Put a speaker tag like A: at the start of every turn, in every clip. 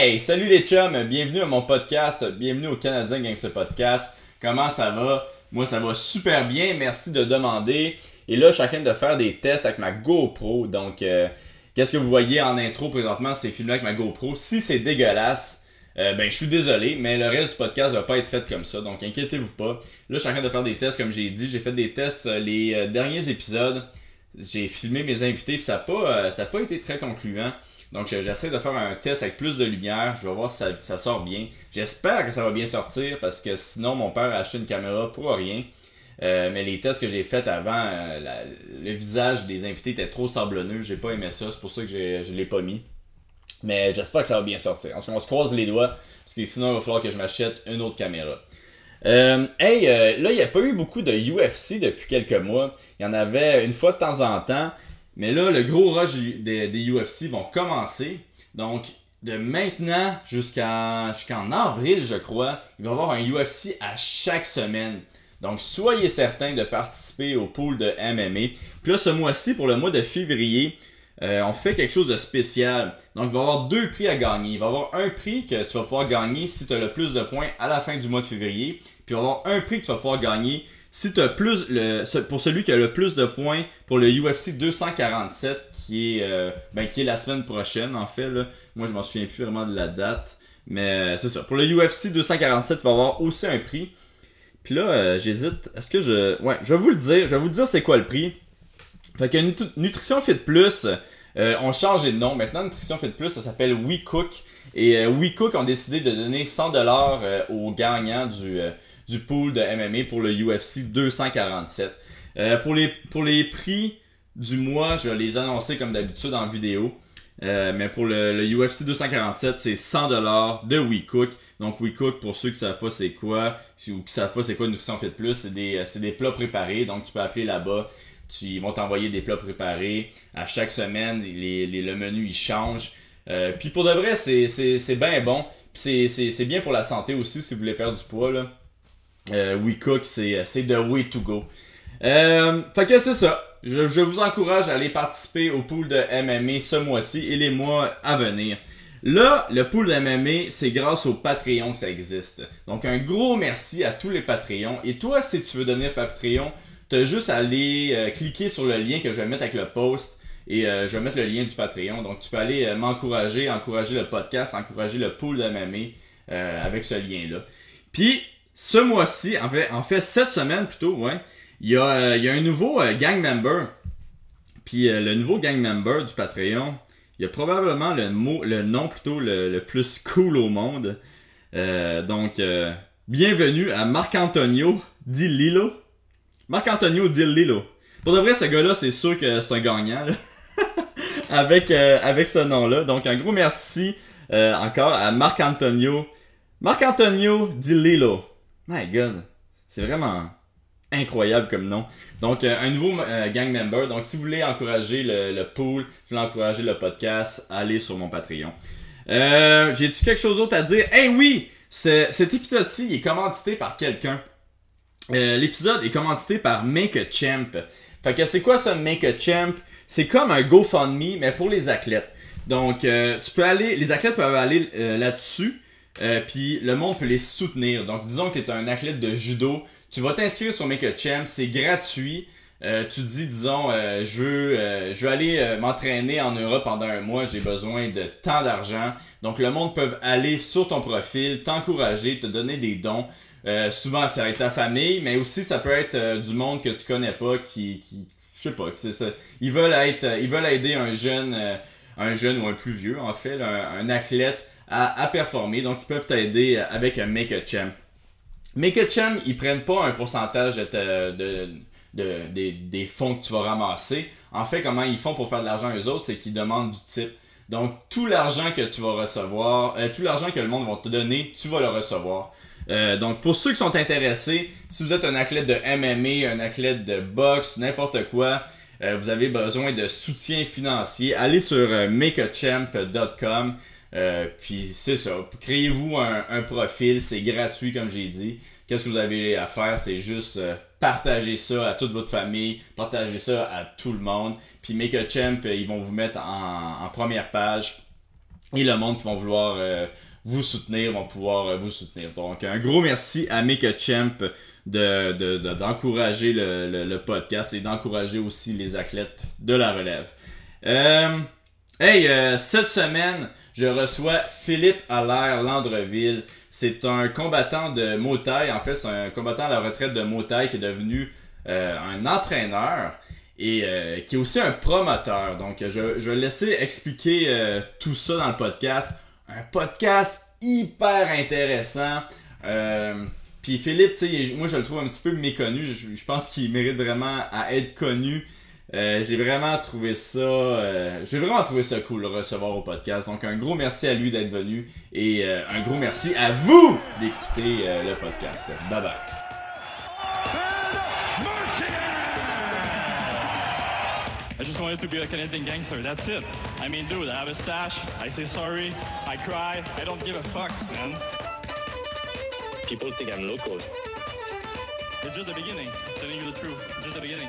A: Hey, salut les chums, bienvenue à mon podcast, bienvenue au Canadien Gangster Podcast. Comment ça va? Moi, ça va super bien, merci de demander. Et là, je suis en train de faire des tests avec ma GoPro. Donc, euh, qu'est-ce que vous voyez en intro présentement? C'est filmé avec ma GoPro? Si c'est dégueulasse, euh, ben, je suis désolé, mais le reste du podcast va pas être fait comme ça. Donc, inquiétez-vous pas. Là, je suis en train de faire des tests, comme j'ai dit. J'ai fait des tests euh, les derniers épisodes. J'ai filmé mes invités, puis ça n'a ça pas été très concluant. Donc j'essaie de faire un test avec plus de lumière. Je vais voir si ça, sort bien. J'espère que ça va bien sortir parce que sinon mon père a acheté une caméra pour rien. Euh, mais les tests que j'ai faits avant, euh, le visage des invités était trop sablonneux. J'ai pas aimé ça. C'est pour ça que je l'ai pas mis. Mais j'espère que ça va bien sortir. En on se croise les doigts. Parce que sinon, il va falloir que je m'achète une autre caméra. Euh, hey, là, il n'y a pas eu beaucoup de UFC depuis quelques mois. Il y en avait une fois de temps en temps. Mais là, le gros rush des, UFC vont commencer. Donc, de maintenant jusqu'en avril, je crois, il va y avoir un UFC à chaque semaine. Donc, soyez certains de participer au pool de MMA. Puis là, ce mois-ci, pour le mois de février, euh, on fait quelque chose de spécial. Donc, il va y avoir deux prix à gagner. Il va y avoir un prix que tu vas pouvoir gagner si tu as le plus de points à la fin du mois de février. Puis, il va y avoir un prix que tu vas pouvoir gagner si tu plus pour celui qui a le plus de points pour le UFC 247 qui est euh, ben, qui est la semaine prochaine en fait là. Moi je m'en souviens plus vraiment de la date mais euh, c'est ça. Pour le UFC 247, tu vas avoir aussi un prix. Puis là euh, j'hésite, est-ce que je ouais, je vais vous le dire, je vais vous dire c'est quoi le prix. Fait que Nutrition Fit Plus on change de nom. Maintenant Nutrition Fit Plus, ça s'appelle WeCook et WeCook ont décidé de donner 100 dollars aux gagnants du du pool de MMA pour le UFC 247. Euh, pour, les, pour les prix du mois, je vais les annoncer comme d'habitude en vidéo. Euh, mais pour le, UFC 247, c'est 100$ de WeCook. Donc WeCook, pour ceux qui ne savent pas c'est quoi, ou qui savent pas c'est quoi une nutrition fait plus, c'est des, euh, des plats préparés. Donc tu peux appeler là-bas. ils vont t'envoyer des plats préparés. À chaque semaine, les, le menu il change. puis pour de vrai, c'est bien bon. C'est bien pour la santé aussi si vous voulez perdre du poids. Là. Euh, WeCook, c'est the way to go. Euh, fait que c'est ça. Je, vous encourage à aller participer au pool de MMA ce mois-ci et les mois à venir. Là, le pool de MMA, c'est grâce au Patreon que ça existe. Donc, un gros merci à tous les Patreons. Et toi, si tu veux devenir Patreon, tu as juste à aller euh, cliquer sur le lien que je vais mettre avec le post. Et je vais mettre le lien du Patreon. Donc, tu peux aller m'encourager, encourager le podcast, encourager le pool de MMA avec ce lien-là. Puis, ce mois-ci, en fait, en fait, cette semaine plutôt, ouais, il y a, euh, y a un nouveau euh, gang member. Puis euh, le nouveau gang member du Patreon, il y a probablement le, mot, le nom plutôt le, plus cool au monde. donc, bienvenue à Marc-Antonio Dillilo. Marc-Antonio Dillilo. Pour de vrai, ce gars-là, c'est sûr que c'est un gagnant. avec, avec ce nom-là. Donc, un gros merci encore à Marc-Antonio. Marc-Antonio Dillilo. My God, c'est vraiment incroyable comme nom. Donc, euh, un nouveau euh, gang member. Donc, si vous voulez encourager le, pool, si vous voulez encourager le podcast, allez sur mon Patreon. Euh, J'ai-tu quelque chose d'autre à dire? Eh oui! cet épisode-ci est commandité par quelqu'un. L'épisode est commandité par Make a Champ. Fait que c'est quoi ce Make a Champ? C'est comme un GoFundMe, mais pour les athlètes. Donc, tu peux aller, les athlètes peuvent aller là-dessus. Euh, puis le monde peut les soutenir. Donc, disons que tu es un athlète de judo, tu vas t'inscrire sur Make a Champ, c'est gratuit. Euh, tu dis, disons, euh, je, veux, je veux aller m'entraîner en Europe pendant un mois, j'ai besoin de tant d'argent. Donc, le monde peut aller sur ton profil, t'encourager, te donner des dons. souvent, ça va être ta famille, mais aussi ça peut être du monde que tu connais pas qui, qui je sais pas, c'est ça. Ils veulent être, ils veulent aider un jeune, un jeune ou un plus vieux, en fait, un athlète à, performer. Donc, ils peuvent t'aider avec un Make a Champ. Make a Champ, ils prennent pas un pourcentage de, des, fonds que tu vas ramasser. En fait, comment ils font pour faire de l'argent eux autres, c'est qu'ils demandent du type. Donc, tout l'argent que tu vas recevoir, euh, tout l'argent que le monde va te donner, tu vas le recevoir. Euh, donc, pour ceux qui sont intéressés, si vous êtes un athlète de MMA, un athlète de boxe, n'importe quoi, euh, vous avez besoin de soutien financier, allez sur makeachamp.com. Euh, puis c'est ça. Créez-vous un, profil, c'est gratuit comme j'ai dit. Qu'est-ce que vous avez à faire? C'est juste euh, partager ça à toute votre famille, partager ça à tout le monde. Puis Make a Champ, euh, ils vont vous mettre en, première page et le monde qui vont vouloir vous soutenir, vont pouvoir vous soutenir. Donc, un gros merci à Mika Champ d'encourager de, de, le, podcast et d'encourager aussi les athlètes de la relève. hey, cette semaine, je reçois Philippe Allaire Landreville. C'est un combattant de Motaille. En fait, c'est un combattant à la retraite de Motaille qui est devenu euh, un entraîneur et euh, qui est aussi un promoteur. Donc, je, vais laisser expliquer euh, tout ça dans le podcast. Un podcast hyper intéressant. puis Philippe, moi je le trouve un petit peu méconnu. je pense qu'il mérite vraiment à être connu. Euh, j'ai vraiment trouvé ça euh, j'ai vraiment trouvé ça cool de le recevoir au podcast. Donc un gros merci à lui d'être venu et euh, un gros merci à vous d'écouter le podcast. Bye bye. I just wanted to be a Canadian gangster, that's it. I mean, dude, I have a stash, I say sorry, I cry, I don't give a fuck, man. People think I'm local. It's just the beginning, I'm telling you the truth, it's just the beginning.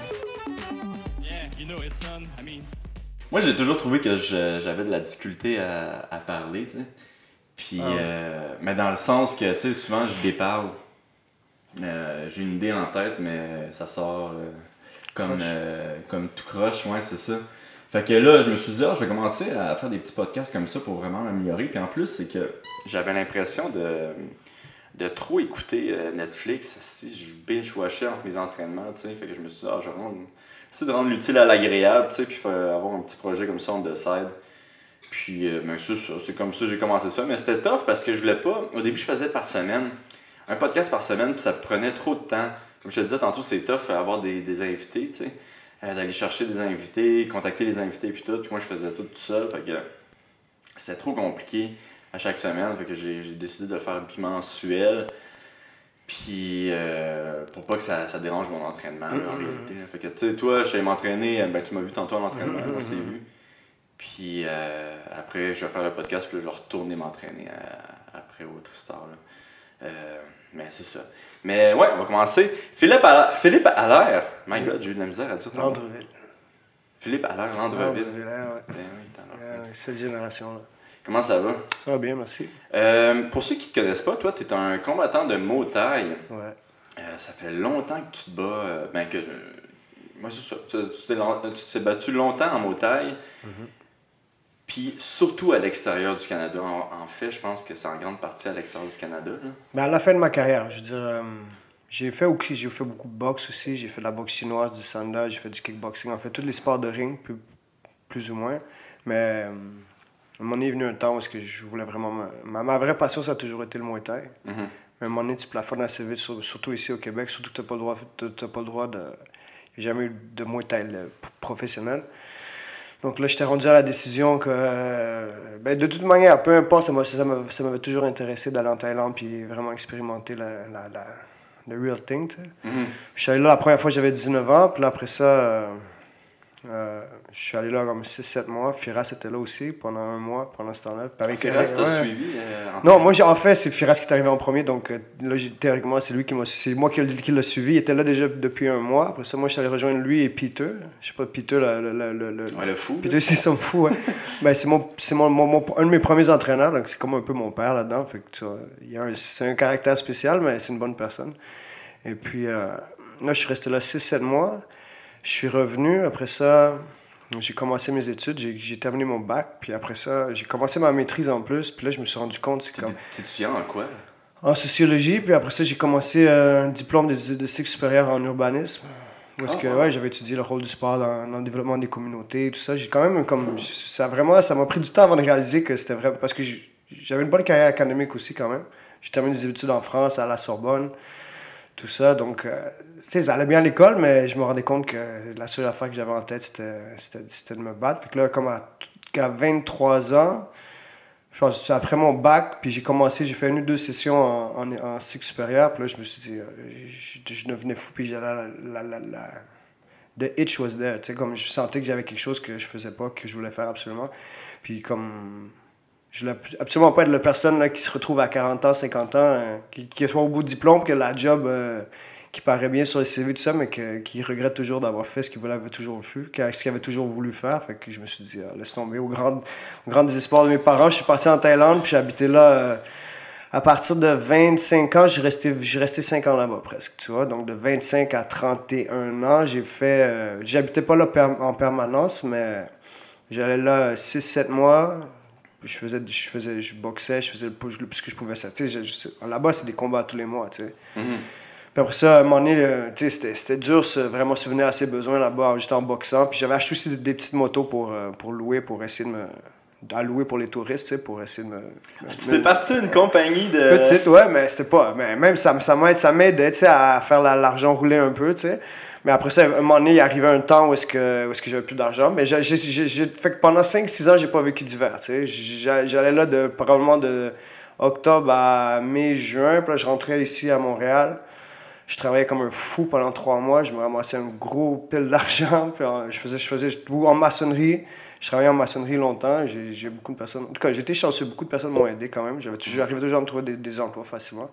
A: Moi, j'ai toujours trouvé que j'avais de la difficulté à, parler, tu sais. Puis, ah euh, mais dans le sens que, tu sais, souvent, je déparle. Euh, j'ai une idée en tête, mais ça sort euh, comme, comme tout croche, ouais, c'est ça. Fait que là, je me suis dit, ah, je vais commencer à faire des petits podcasts comme ça pour vraiment m'améliorer. Puis en plus, c'est que j'avais l'impression de, de trop écouter Netflix si je binge-watchais entre mes entraînements, tu sais. Fait que je me suis dit, ah, je vais c'est de rendre l'utile à l'agréable, tu sais, puis avoir un petit projet comme ça on décide. Puis, ben, c'est comme ça que j'ai commencé ça. Mais c'était tough parce que je voulais pas. Au début, je faisais par semaine. Un podcast par semaine, puis ça prenait trop de temps. Comme je te disais tantôt, c'est tough avoir des, des invités, tu sais. Euh, d'aller chercher des invités, contacter les invités, puis tout. Puis moi, je faisais tout tout seul. Fait que c'était trop compliqué à chaque semaine. Fait que j'ai décidé de le faire bimensuel. Puis, euh, pour pas que ça, ça, dérange mon entraînement, en mm-hmm. réalité. Fait que, tu sais, toi, je suis m'entraîner, ben, tu m'as vu tantôt en entraînement, mm-hmm. on s'est vu. Puis, euh, après, je vais faire le podcast, puis je vais retourner m'entraîner euh, après au Tristar. mais c'est ça. Mais ouais, on va commencer. Philippe, Allaire, Philippe Allaire. My God, j'ai eu de la misère à dire.
B: Landreville.
A: Philippe Allaire, Landreville.
B: Landreville, ouais. Ben oui, cette génération-là.
A: Comment ça va?
B: Ça va bien, merci.
A: Euh, pour ceux qui ne te connaissent pas, toi, tu es un combattant de Muay
B: Ouais.
A: Euh, ça fait longtemps que tu te bats. Euh, ben, que. moi, c'est ça. Tu t'es battu longtemps en Muay mm-hmm. Puis surtout à l'extérieur du Canada. En, fait, je pense que c'est en grande partie à l'extérieur du Canada.
B: Ben, à la fin de ma carrière, je veux dire. j'ai fait, j'ai fait beaucoup de boxe aussi. J'ai fait de la boxe chinoise, du sanda, j'ai fait du kickboxing. En fait, tous les sports de ring, plus, plus ou moins. Mais un moment donné, est venu un temps où que je voulais vraiment. Ma, ma, vraie passion, ça a toujours été le Muay Thai. Mm-hmm. Mais à un moment donné, tu plafonnes assez vite, surtout ici au Québec, surtout que tu n'as pas le droit, pas le droit de. Il n'y a jamais eu de Muay Thai professionnel. Donc là, j'étais rendu à la décision que, ben, de toute manière, peu importe, ça m'avait toujours intéressé d'aller en Thaïlande puis vraiment expérimenter la, la, la the real thing. Mm-hmm. Je suis allé là la première fois, j'avais 19 ans, puis après ça. Euh, euh, je suis allé là comme 6-7 mois. Firas était là aussi pendant un mois, pendant ce temps-là.
A: Firas t'a suivi euh,
B: Non, moi, en fait, c'est Firas qui est arrivé en premier. Donc, euh, là, théoriquement, c'est lui qui m'a c'est moi qui, qui l'a suivi. Il était là déjà depuis un mois. Après ça, moi, je suis allé rejoindre lui et Peter. Je sais pas, Peter, le, le, le,
A: le, fou.
B: Peter, c'est son fou, ouais. ben, c'est mon, mon, mon, un de mes premiers entraîneurs. Donc, c'est comme un peu mon père là-dedans. Fait que, c'est un caractère spécial, mais c'est une bonne personne. Et puis, là, je suis resté là 6-7 mois. Je suis revenu. Après ça, j'ai commencé mes études. J'ai terminé mon bac. Puis après ça, j'ai commencé ma maîtrise en plus. Puis là, je me suis rendu compte.
A: T'es comme... étudiant en quoi?
B: En sociologie. Puis après ça, j'ai commencé euh, un diplôme de cycle supérieur en urbanisme. Parce que ah, ouais, j'avais étudié le rôle du sport dans, dans, le développement des communautés, tout ça. J'ai quand même comme ça vraiment ça m'a pris du temps avant de réaliser que c'était vrai parce que j'avais une bonne carrière académique aussi quand même. J'ai terminé des études en France à la Sorbonne tout ça. Donc, euh, ça allait bien à l'école, mais je me rendais compte que la seule affaire que j'avais en tête, c'était de me battre. Fait là, comme à, 23 ans, je pense après mon bac, puis j'ai commencé, j'ai fait une ou deux sessions en, cycle supérieur, puis là, je me suis dit, euh, je, devenais fou, puis la, la, la, la, the itch was there, tu sais, comme je sentais que j'avais quelque chose que je faisais pas, que je voulais faire absolument. Puis comme je ne absolument pas être la personne là, qui se retrouve à 40 ans, 50 ans, euh, qui, qui, soit au bout du diplôme, que la job, euh, qui paraît bien sur le CV, tout ça, mais que, qui regrette toujours d'avoir fait ce qu'il avait toujours vu, ce qu'il avait toujours voulu faire. Fait que je me suis dit, ah, laisse tomber. Au grand, au grand désespoir de mes parents, je suis parti en Thaïlande, puis j'ai habité là. Euh, à partir de 25 ans, j'ai resté, j'ai resté 5 ans là-bas presque, tu vois. Donc de 25 à 31 ans, j'ai fait. J'habitais pas là en permanence, mais j'allais là 6-7 mois. Je faisais, je faisais, je boxais, je faisais le push, ce que je pouvais. Ça, là-bas, c'est des combats tous les mois, tu sais. Mm-hmm. Puis après ça, à un moment donné, c'était, c'était dur, vraiment souvenir à ses besoins là-bas, juste en boxant. Puis j'avais acheté aussi des petites motos pour, euh, pour louer, pour essayer de me à louer pour les touristes, tu sais, pour essayer de me...
C: tu t'es parti d'une compagnie de...
B: Petite, ouais, mais c'était pas... Mais même ça, ça m'aide, ça m'aidait, à faire l'argent rouler un peu, tu sais. Mais après ça, à un moment donné, il arrivait un temps où est-ce que, où est-ce que j'avais plus d'argent. Mais j'ai, fait que pendant 5-6 ans, j'ai pas vécu d'hiver. J'allais là de, probablement de octobre à mai, juin. Puis là, je rentrais ici à Montréal. Je travaillais comme un fou pendant trois mois. Je me ramassais un gros pile d'argent. Je faisais, je faisais tout en maçonnerie. Je travaillais en maçonnerie longtemps. J'ai beaucoup de personnes. En tout cas, j'étais chanceux. Beaucoup de personnes m'ont aidé quand même. J'arrivais toujours à me trouver des, emplois facilement.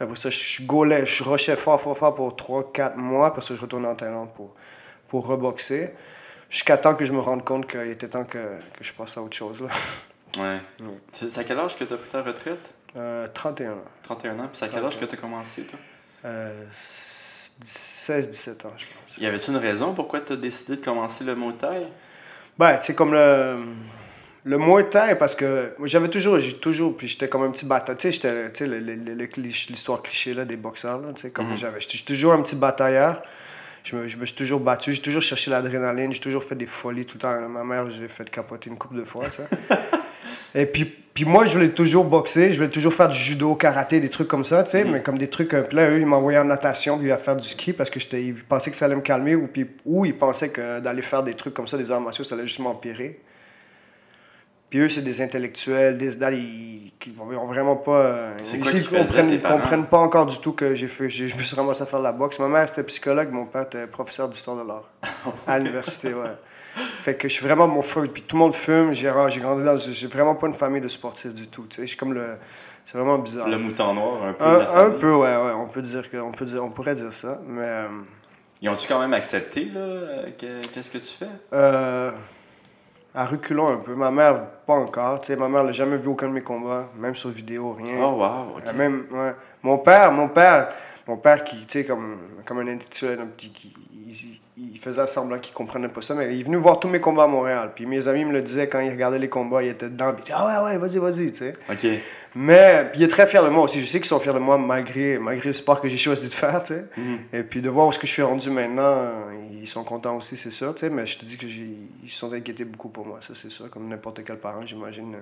B: Puis après ça, je gaulais, je rushais fort, fort, fort pour 3-4 mois. Puis ça, je retournais en Thaïlande pour, pour reboxer. Jusqu'à temps que je me rende compte qu'il était temps que, que, je passe à autre chose. Là.
C: Ouais. C'est à quel âge que tu as pris ta retraite?
B: Euh, 31 ans.
C: 31 ans. Puis c'est à quel âge que tu as commencé, toi?
B: Euh, 16-17 ans, je pense.
C: Y avait-tu une raison pourquoi tu as décidé de commencer le Muay Thai?
B: Ben, c'est comme le. Le Muay Thai, parce que j'avais toujours, j'ai toujours, puis j'étais comme un petit batailleur. Tu sais, j'étais, l'histoire cliché là, des boxeurs, tu sais, comme mm-hmm. j'avais. J'étais toujours un petit batailleur. Je me, je me suis toujours battu, j'ai toujours cherché l'adrénaline, j'ai toujours fait des folies tout le temps. Ma mère, j'ai fait capoter une couple de fois, ça. Et puis, puis moi, je voulais toujours boxer, je voulais toujours faire du judo, karaté, des trucs comme ça, tu sais, mm-hmm. mais comme des trucs. Puis là, eux, ils m'envoyaient en natation, puis à faire du ski parce que ils pensaient que ça allait me calmer, ou, puis, ou ils pensaient que d'aller faire des trucs comme ça, des arts martiaux, ça allait juste m'empirer. Puis eux, c'est des intellectuels, des ils, qui vont vraiment pas.
C: C'est quoi ils comprennent,
B: comprennent pas encore du tout que j'ai fait. Je me suis ramassé à faire de la boxe. Ma mère, c'était psychologue, mon père était professeur d'histoire de l'art. à l'université, ouais. Fait que je suis vraiment mon feu. Puis tout le monde fume. J'ai grandi dans. J'ai vraiment pas une famille de sportifs du tout. Tu sais, comme le. C'est vraiment bizarre.
C: Le mouton noir, un peu.
B: Un, un peu, ouais, ouais. On peut dire que, on peut dire, on pourrait dire ça, mais. Euh,
C: Ils ont-tu quand même accepté là Qu'est-ce que tu fais?
B: euh, À reculons un peu. Ma mère, pas encore. Tu sais, ma mère n'a jamais vu aucun de mes combats, même sur vidéo, rien.
C: Oh wow.
B: Okay. Même, ouais. Mon père, mon père, mon père qui, tu sais, comme, comme un intellectuel, un petit, qui, il faisait semblant qu'il comprenait pas ça, mais il est venu voir tous mes combats à Montréal. Puis mes amis me le disaient quand ils regardaient les combats, il était dedans. Puis il disait, ah ouais, ouais, vas-y, vas-y, tu sais.
C: OK.
B: Mais, puis il est très fier de moi aussi. Je sais qu'ils sont fiers de moi malgré, malgré le sport que j'ai choisi de faire, tu sais. Mhm. Et puis de voir où ce que je suis rendu maintenant, ils sont contents aussi, c'est sûr, tu sais. Mais je te dis que ils sont inquiétés beaucoup pour moi, ça, c'est sûr. Comme n'importe quel parent, j'imagine euh,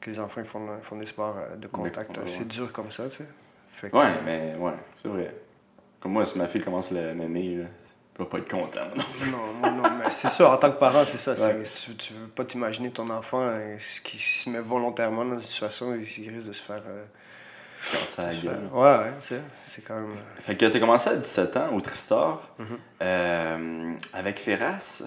B: que les enfants font, font des sports euh, de contact assez durs comme ça, tu sais.
C: Ouais, mais ouais, c'est vrai. Comme moi, si ma fille commence à l'aimer, tu vas pas être content.
B: Non, non, non, mais c'est ça, en tant que parent, c'est ça. Tu, tu veux pas t'imaginer ton enfant euh, qui se met volontairement dans une situation, il risque de se faire. Euh,
C: ça la gueule.
B: Ouais, ouais, c'est, c'est quand même. Euh,
C: fait que t'as commencé à 17 ans au Tristar mm-hmm. avec Ferras.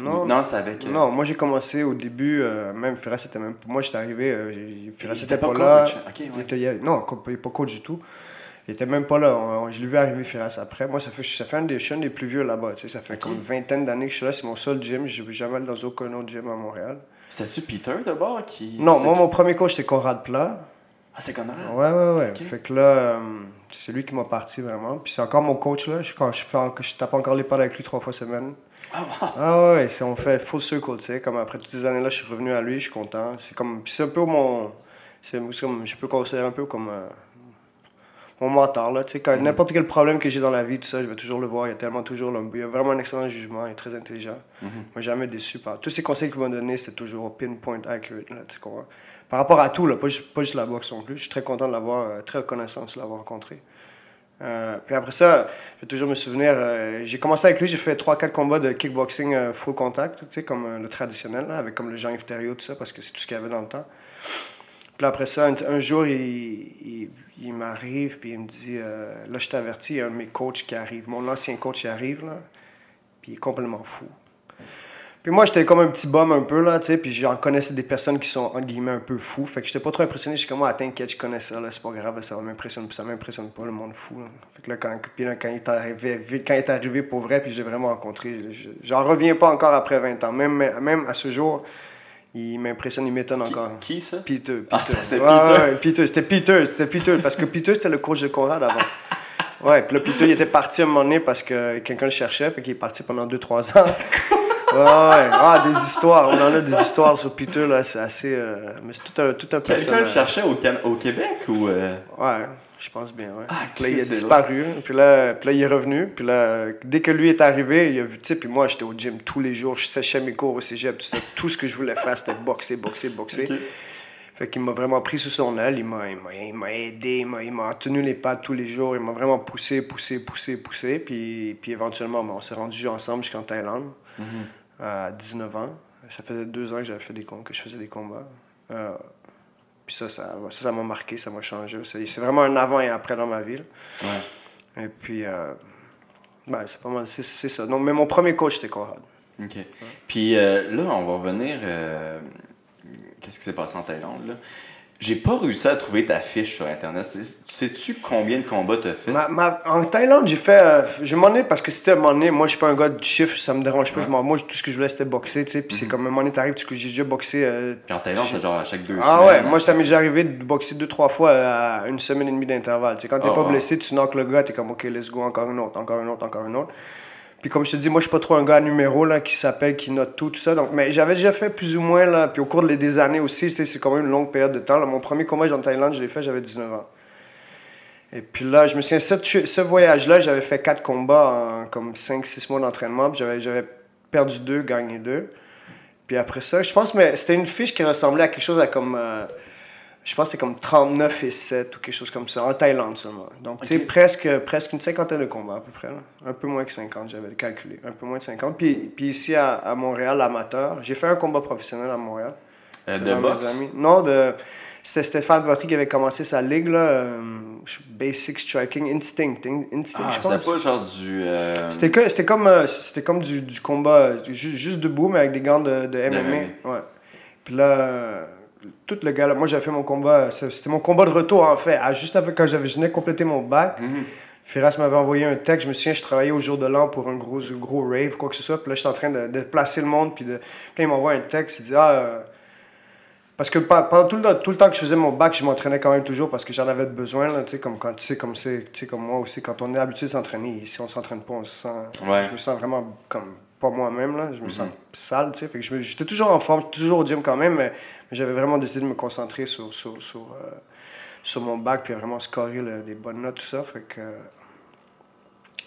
C: non, non c'est avec.
B: Non, moi j'ai commencé au début, même Ferras était même. Moi j'étais arrivé, Ferras était pas, là.
C: Okay, ouais.
B: il était, non, pas coach du tout. Il était même pas là. je l'ai vu arriver Firas après. Moi, ça fait, ça fait un des, je des plus vieux là-bas. Ça fait comme une vingtaine d'années que je suis là. C'est mon seul gym. Je vais jamais aller dans aucun autre gym à Montréal.
C: C'est-tu Peter d'abord qui.
B: Non, moi, mon premier coach, c'est Conrad Plat.
C: Ah, c'est Conrad?
B: Ouais, ouais, ouais. Fait que là, euh, c'est lui qui m'a parti vraiment. Puis c'est encore mon coach, là. Je, quand je, fais, je tape encore les pas avec lui trois fois semaine.
C: Ah, wow.
B: ah ouais, on fait full circle, tu sais. Comme après toutes ces années-là, je suis revenu à lui, je suis content. C'est comme. Puis c'est un peu mon. C'est comme. Je peux considérer un peu comme. Euh, mon mentor. Là, quand mhm. n'importe quel problème que j'ai dans la vie, tout ça, je vais toujours le voir. Il y a tellement toujours. il y a vraiment un excellent jugement. Il est très intelligent. Mm -hmm. jamais déçu par. Tous ces conseils qu'il m'a donnés, c'était toujours pinpoint accurate. Là? Par rapport à tout, là, pas, juste, pas juste la boxe non plus. Je suis très content de l'avoir, euh, très reconnaissant de l'avoir rencontré. Euh, puis après ça, je vais toujours me souvenir, euh, j'ai commencé avec lui, j'ai fait 3-4 combats de kickboxing full contact, tu sais, comme le traditionnel, là, avec comme le Jean-Yves tout ça, parce que c'est tout ce qu'il y avait dans le temps. Puis après ça, un, jour, il, il, m'arrive, puis il me dit euh, Là, je t'avertis, il y a un de mes coachs qui arrive. Mon ancien coach qui arrive, là, puis il est complètement fou. Puis moi, j'étais comme un petit bum un peu, là, tu sais, puis j'en connaissais des personnes qui sont, entre guillemets, un peu fous. Fait que j'étais pas trop impressionné. J'étais comme, ah, t'inquiète, je connais ça, là, c'est pas grave, ça m'impressionne, ça m'impressionne pas, le monde fou. Fait que là, quand, puis là, quand il est arrivé, quand il est arrivé pour vrai, puis j'ai vraiment rencontré, j'en reviens pas encore après 20 ans. Même, même à ce jour, il m'impressionne, il m'étonne encore.
C: Qui ça?
B: Peter. Peter.
C: Ah, c'était Peter.
B: Peter. C'était Peter, c'était Peter. Parce que Peter, c'était le coach de Conrad avant. Ouais, puis là, Peter, il était parti à un moment donné parce que quelqu'un le cherchait, fait qu'il est parti pendant 2-3 ans. ouais, ouais. Ah, des histoires. On en a des histoires sur Peter, là, c'est assez. Euh, mais c'est tout un, tout un
C: Quelqu'un le cherchait au, au Québec ou. Euh?
B: Ouais. Je pense bien, ouais.
C: Ah,
B: puis là, il a disparu. Puis là, puis là, il est revenu. Puis là, dès que lui est arrivé, il a vu, tu sais, puis moi, j'étais au gym tous les jours. Je séchais mes cours au cégep, tout ça. Tout ce que je voulais faire, c'était boxer, boxer, boxer. Fait qu'il m'a vraiment pris sous son aile. Il m'a, il m'a, aidé, il m'a, tenu les pattes tous les jours. Il m'a vraiment poussé, poussé, poussé, poussé. Puis, puis éventuellement, on s'est rendu ensemble jusqu'en Thaïlande mm-hmm. à 19 ans. Ça faisait deux ans que j'avais fait des que je faisais des combats. Euh, puis ça, ça, ça, m'a marqué, ça m'a changé. C'est vraiment un avant et après dans ma vie. Ouais. Et puis, euh, ben, c'est pas mal, c'est ça. Donc, mais mon premier coach, c'était Conrad.
C: OK. Puis euh, là, on va revenir. Euh, qu'est-ce qui s'est passé en Thaïlande, là? J'ai pas réussi à trouver ta fiche sur Internet. Sais-tu combien de combats tu as fait?
B: en Thaïlande, j'ai fait. Euh, je m'en ai parce que c'était un moment donné. Moi, je suis pas un gars de chiffres, ça me dérange pas. moi, tout ce que je voulais, c'était boxer, tu sais. Puis c'est mhm. comme un moment donné, t'arrives, j'ai déjà boxé. Euh,
C: Puis en Thaïlande, c'est genre à chaque deux
B: ah, semaines. Ah ouais, moi, ça m'est déjà arrivé de boxer deux, trois fois à une semaine et demie d'intervalle. Tu sais, quand t'es oh, pas blessé, tu knocks le gars, t'es comme, OK, let's go, encore une autre, encore une autre, encore une autre. Puis comme je te dis, moi, je suis pas trop un gars numéro là, qui s'appelle, qui note tout, tout ça. Donc, mais j'avais déjà fait plus ou moins, là, puis au cours des années aussi, c'est quand même une longue période de temps. Mon premier combat en Thaïlande, je l'ai fait, j'avais 19 ans. Et puis là, je me souviens, ce, ce voyage-là, j'avais fait quatre combats en comme 5-6 mois d'entraînement. J'avais perdu deux, gagné deux. Puis après ça, je pense, mais c'était une fiche qui ressemblait à quelque chose à comme... Euh, je pense que c'était comme 39 et 7 ou quelque chose comme ça, en Thaïlande seulement. Donc, c'est presque, presque une cinquantaine de combats à peu près. Un peu moins que 50, j'avais calculé. Un peu moins de 50. Puis, puis ici, à, à Montréal, amateur, j'ai fait un combat professionnel à Montréal.
C: Euh, de boxe?
B: Non, de... c'était Stéphane Botry qui avait commencé sa ligue, là, euh, Basic Striking Instinct. Instinct
C: ah,
B: je pense.
C: C'était pas genre du... Euh...
B: C'était comme, euh, c'était comme du, du combat juste, juste debout, mais avec des gants de, de MMA. Ouais. Puis là tout le gars moi j'avais fait mon combat, c'était mon combat de retour en fait, juste après quand j'avais, venais compléter mon bac. Mhm. Firas m'avait envoyé un texte, je me souviens, je travaillais au jour de l'an pour un gros, gros rave, quoi que ce soit, puis là j'étais en train de, placer le monde, puis, de, puis il m'envoie un texte, il dit Ah, euh, parce que pendant tout le, tout le temps que je faisais mon bac, je m'entraînais quand même toujours parce que j'en avais besoin, tu sais, comme, quand, tu sais, comme, comme moi aussi, quand on est habitué de s'entraîner, si on s'entraîne pas, on se sent, je me sens vraiment comme pas moi-même, là. Je me sens mhm. sale, tu sais. Fait que j'étais toujours en forme, toujours au gym quand même, mais, j'avais vraiment décidé de me concentrer sur, sur, sur, euh, sur mon bac, puis vraiment scorer les bonnes notes, tout ça. Fait que...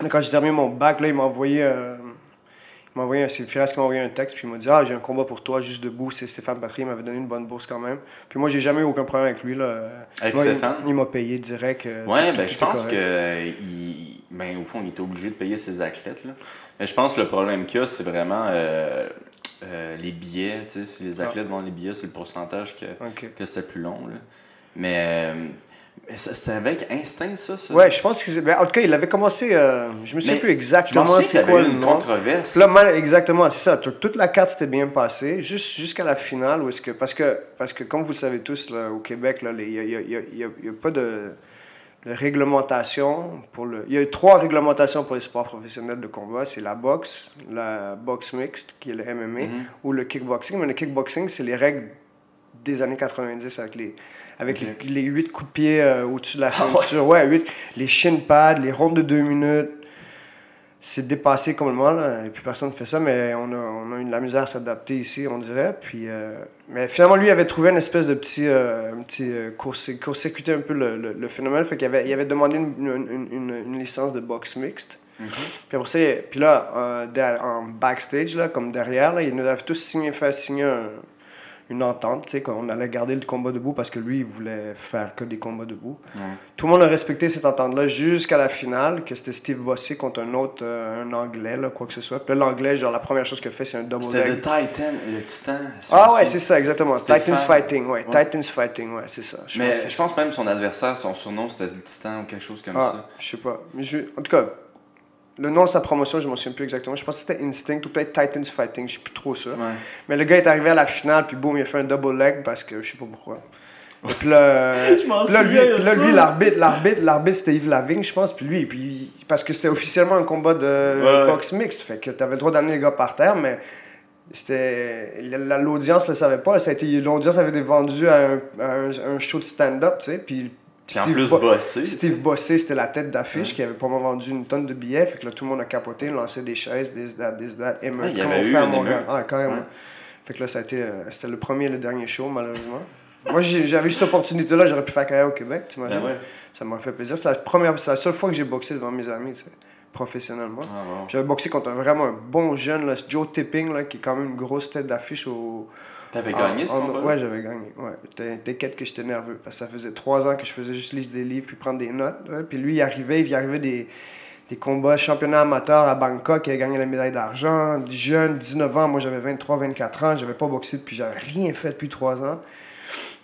B: quand j'ai terminé mon bac, là, il m'a envoyé... Euh, il m'a envoyé, c'est Firas qui m'a envoyé un texte, puis il m'a dit Ah, j'ai un combat pour toi, juste debout. C'est Stéphane Patry, il m'avait donné une bonne bourse quand même. Puis moi, j'ai jamais eu aucun problème avec lui. Là.
C: Avec Stéphane?
B: Il, m'a payé direct.
C: Euh, ouais, ben, je pense que. Ben, au fond, il était obligé de payer ses athlètes. Là. Mais je pense que le problème qu'il y a, c'est vraiment euh, euh, les billets. Si les ah. athlètes vendent les billets, c'est le pourcentage que, que c'était plus long. Là. Mais. Euh, c'était avec Instinct, ça, ça?
B: Ouais, je pense que c'est. Ben, en tout cas, il avait commencé. je me souviens plus exactement
C: c'est quoi le une controverse.
B: Là, exactement, c'est ça. Toute la carte s'était bien passée, jusqu'à la finale. Où est-ce que, parce, que, parce que, comme vous le savez tous, là, au Québec, il n'y a, y a, y a, pas de réglementation pour le. Il y a eu trois réglementations pour les sports professionnels de combat. C'est la boxe, la boxe mixte, qui est le MMA, mhm. ou le kickboxing. Mais le kickboxing, c'est les règles des années 90 avec les, avec les, huit coups de pied euh, au-dessus de la ah ceinture. ouais. huit, les shin pads, les rondes de deux minutes c'est dépassé complètement, là, et puis personne ne fait ça, mais on a, on a eu de la misère à s'adapter ici, on dirait. Puis, euh, mais finalement, lui, il avait trouvé une espèce de petit, euh, un petit euh, court-circuiter un peu le, le, phénomène, fait qu'il avait, il avait demandé une, une, une, une licence de boxe mixte. Mm-hmm. Puis après ça, puis là, en backstage, là, comme derrière, là, ils nous avaient tous signé, fait signer un, une entente, tu sais, qu'on allait garder le combat debout parce que lui, il voulait faire que des combats debout. Tout le monde a respecté cette entente-là jusqu'à la finale, que c'était Steve Bossé contre un autre, euh, un Anglais, là, quoi que ce soit. Puis l'Anglais, genre, la première chose qu'il fait, c'est un double
C: C'était le Titan, le Titan.
B: Ah ouais, c'est ça, exactement. Titans Fighting, ouais. Titans Fighting, ouais, c'est ça.
C: Je Mais je pense même son adversaire, son surnom, c'était le Titan ou quelque chose comme
B: ah,
C: ça.
B: Je sais pas. Mais je... En tout cas, le nom de sa promotion, je ne me souviens plus exactement. Je pense que c'était Instinct ou peut-être Titans Fighting, je ne sais plus trop ça.
C: Ouais.
B: Mais le gars est arrivé à la finale, puis boum, il a fait un double leg parce que je sais pas pourquoi. Et puis là,
C: Je
B: là, lui, là, l'arbitre, l'arbitre, l'arbitre, c'était Yves Lavigne, je pense, puis lui, puis parce que c'était officiellement un combat de
C: Ouais.
B: boxe mixte, fait que t'avais le droit d'amener les gars par terre, mais c'était la- la- l'audience le savait pas, ça a été l'audience avait été vendue à un, à un- un show de stand-up, tu sais, puis
C: Puis en
B: Steve
C: plus,
B: Bo-
C: bossé.
B: Steve Bossé, c'était la tête d'affiche qui avait probablement vendu une tonne de billets. Fait que là, tout le monde a capoté, lancé des chaises, des dates, des dates, émeutes,
C: Ah, il y avait eu
B: à Montréal. Ah, carrément.
C: Ouais.
B: Fait que là, ça a été, euh, c'était le premier et le dernier show, malheureusement. Moi, j'avais eu cette opportunité-là, j'aurais pu faire carrière au Québec, t'imagines?
C: Ben ouais.
B: Ça m'a fait plaisir. C'est la, première, c'est la seule fois que j'ai boxé devant mes amis, tu sais, professionnellement.
C: Ah.
B: J'avais boxé contre un, vraiment un bon jeune, là, Joe Tipping, là, qui est quand même une grosse tête d'affiche au,
C: T'avais gagné ce
B: en-
C: combat
B: Ouais, j'avais gagné. Ouais. T'in- T'inquiète que j'étais nerveux. Parce que ça faisait trois ans que je faisais juste lire des livres puis prendre des notes. hein. Puis lui, il arrivait, il arrivait des, des combats championnat amateur à Bangkok. Il a gagné la médaille d'argent. Jeune, 19 ans. Moi, j'avais 23, 24 ans. J'avais pas boxé depuis, j'avais rien fait depuis trois ans.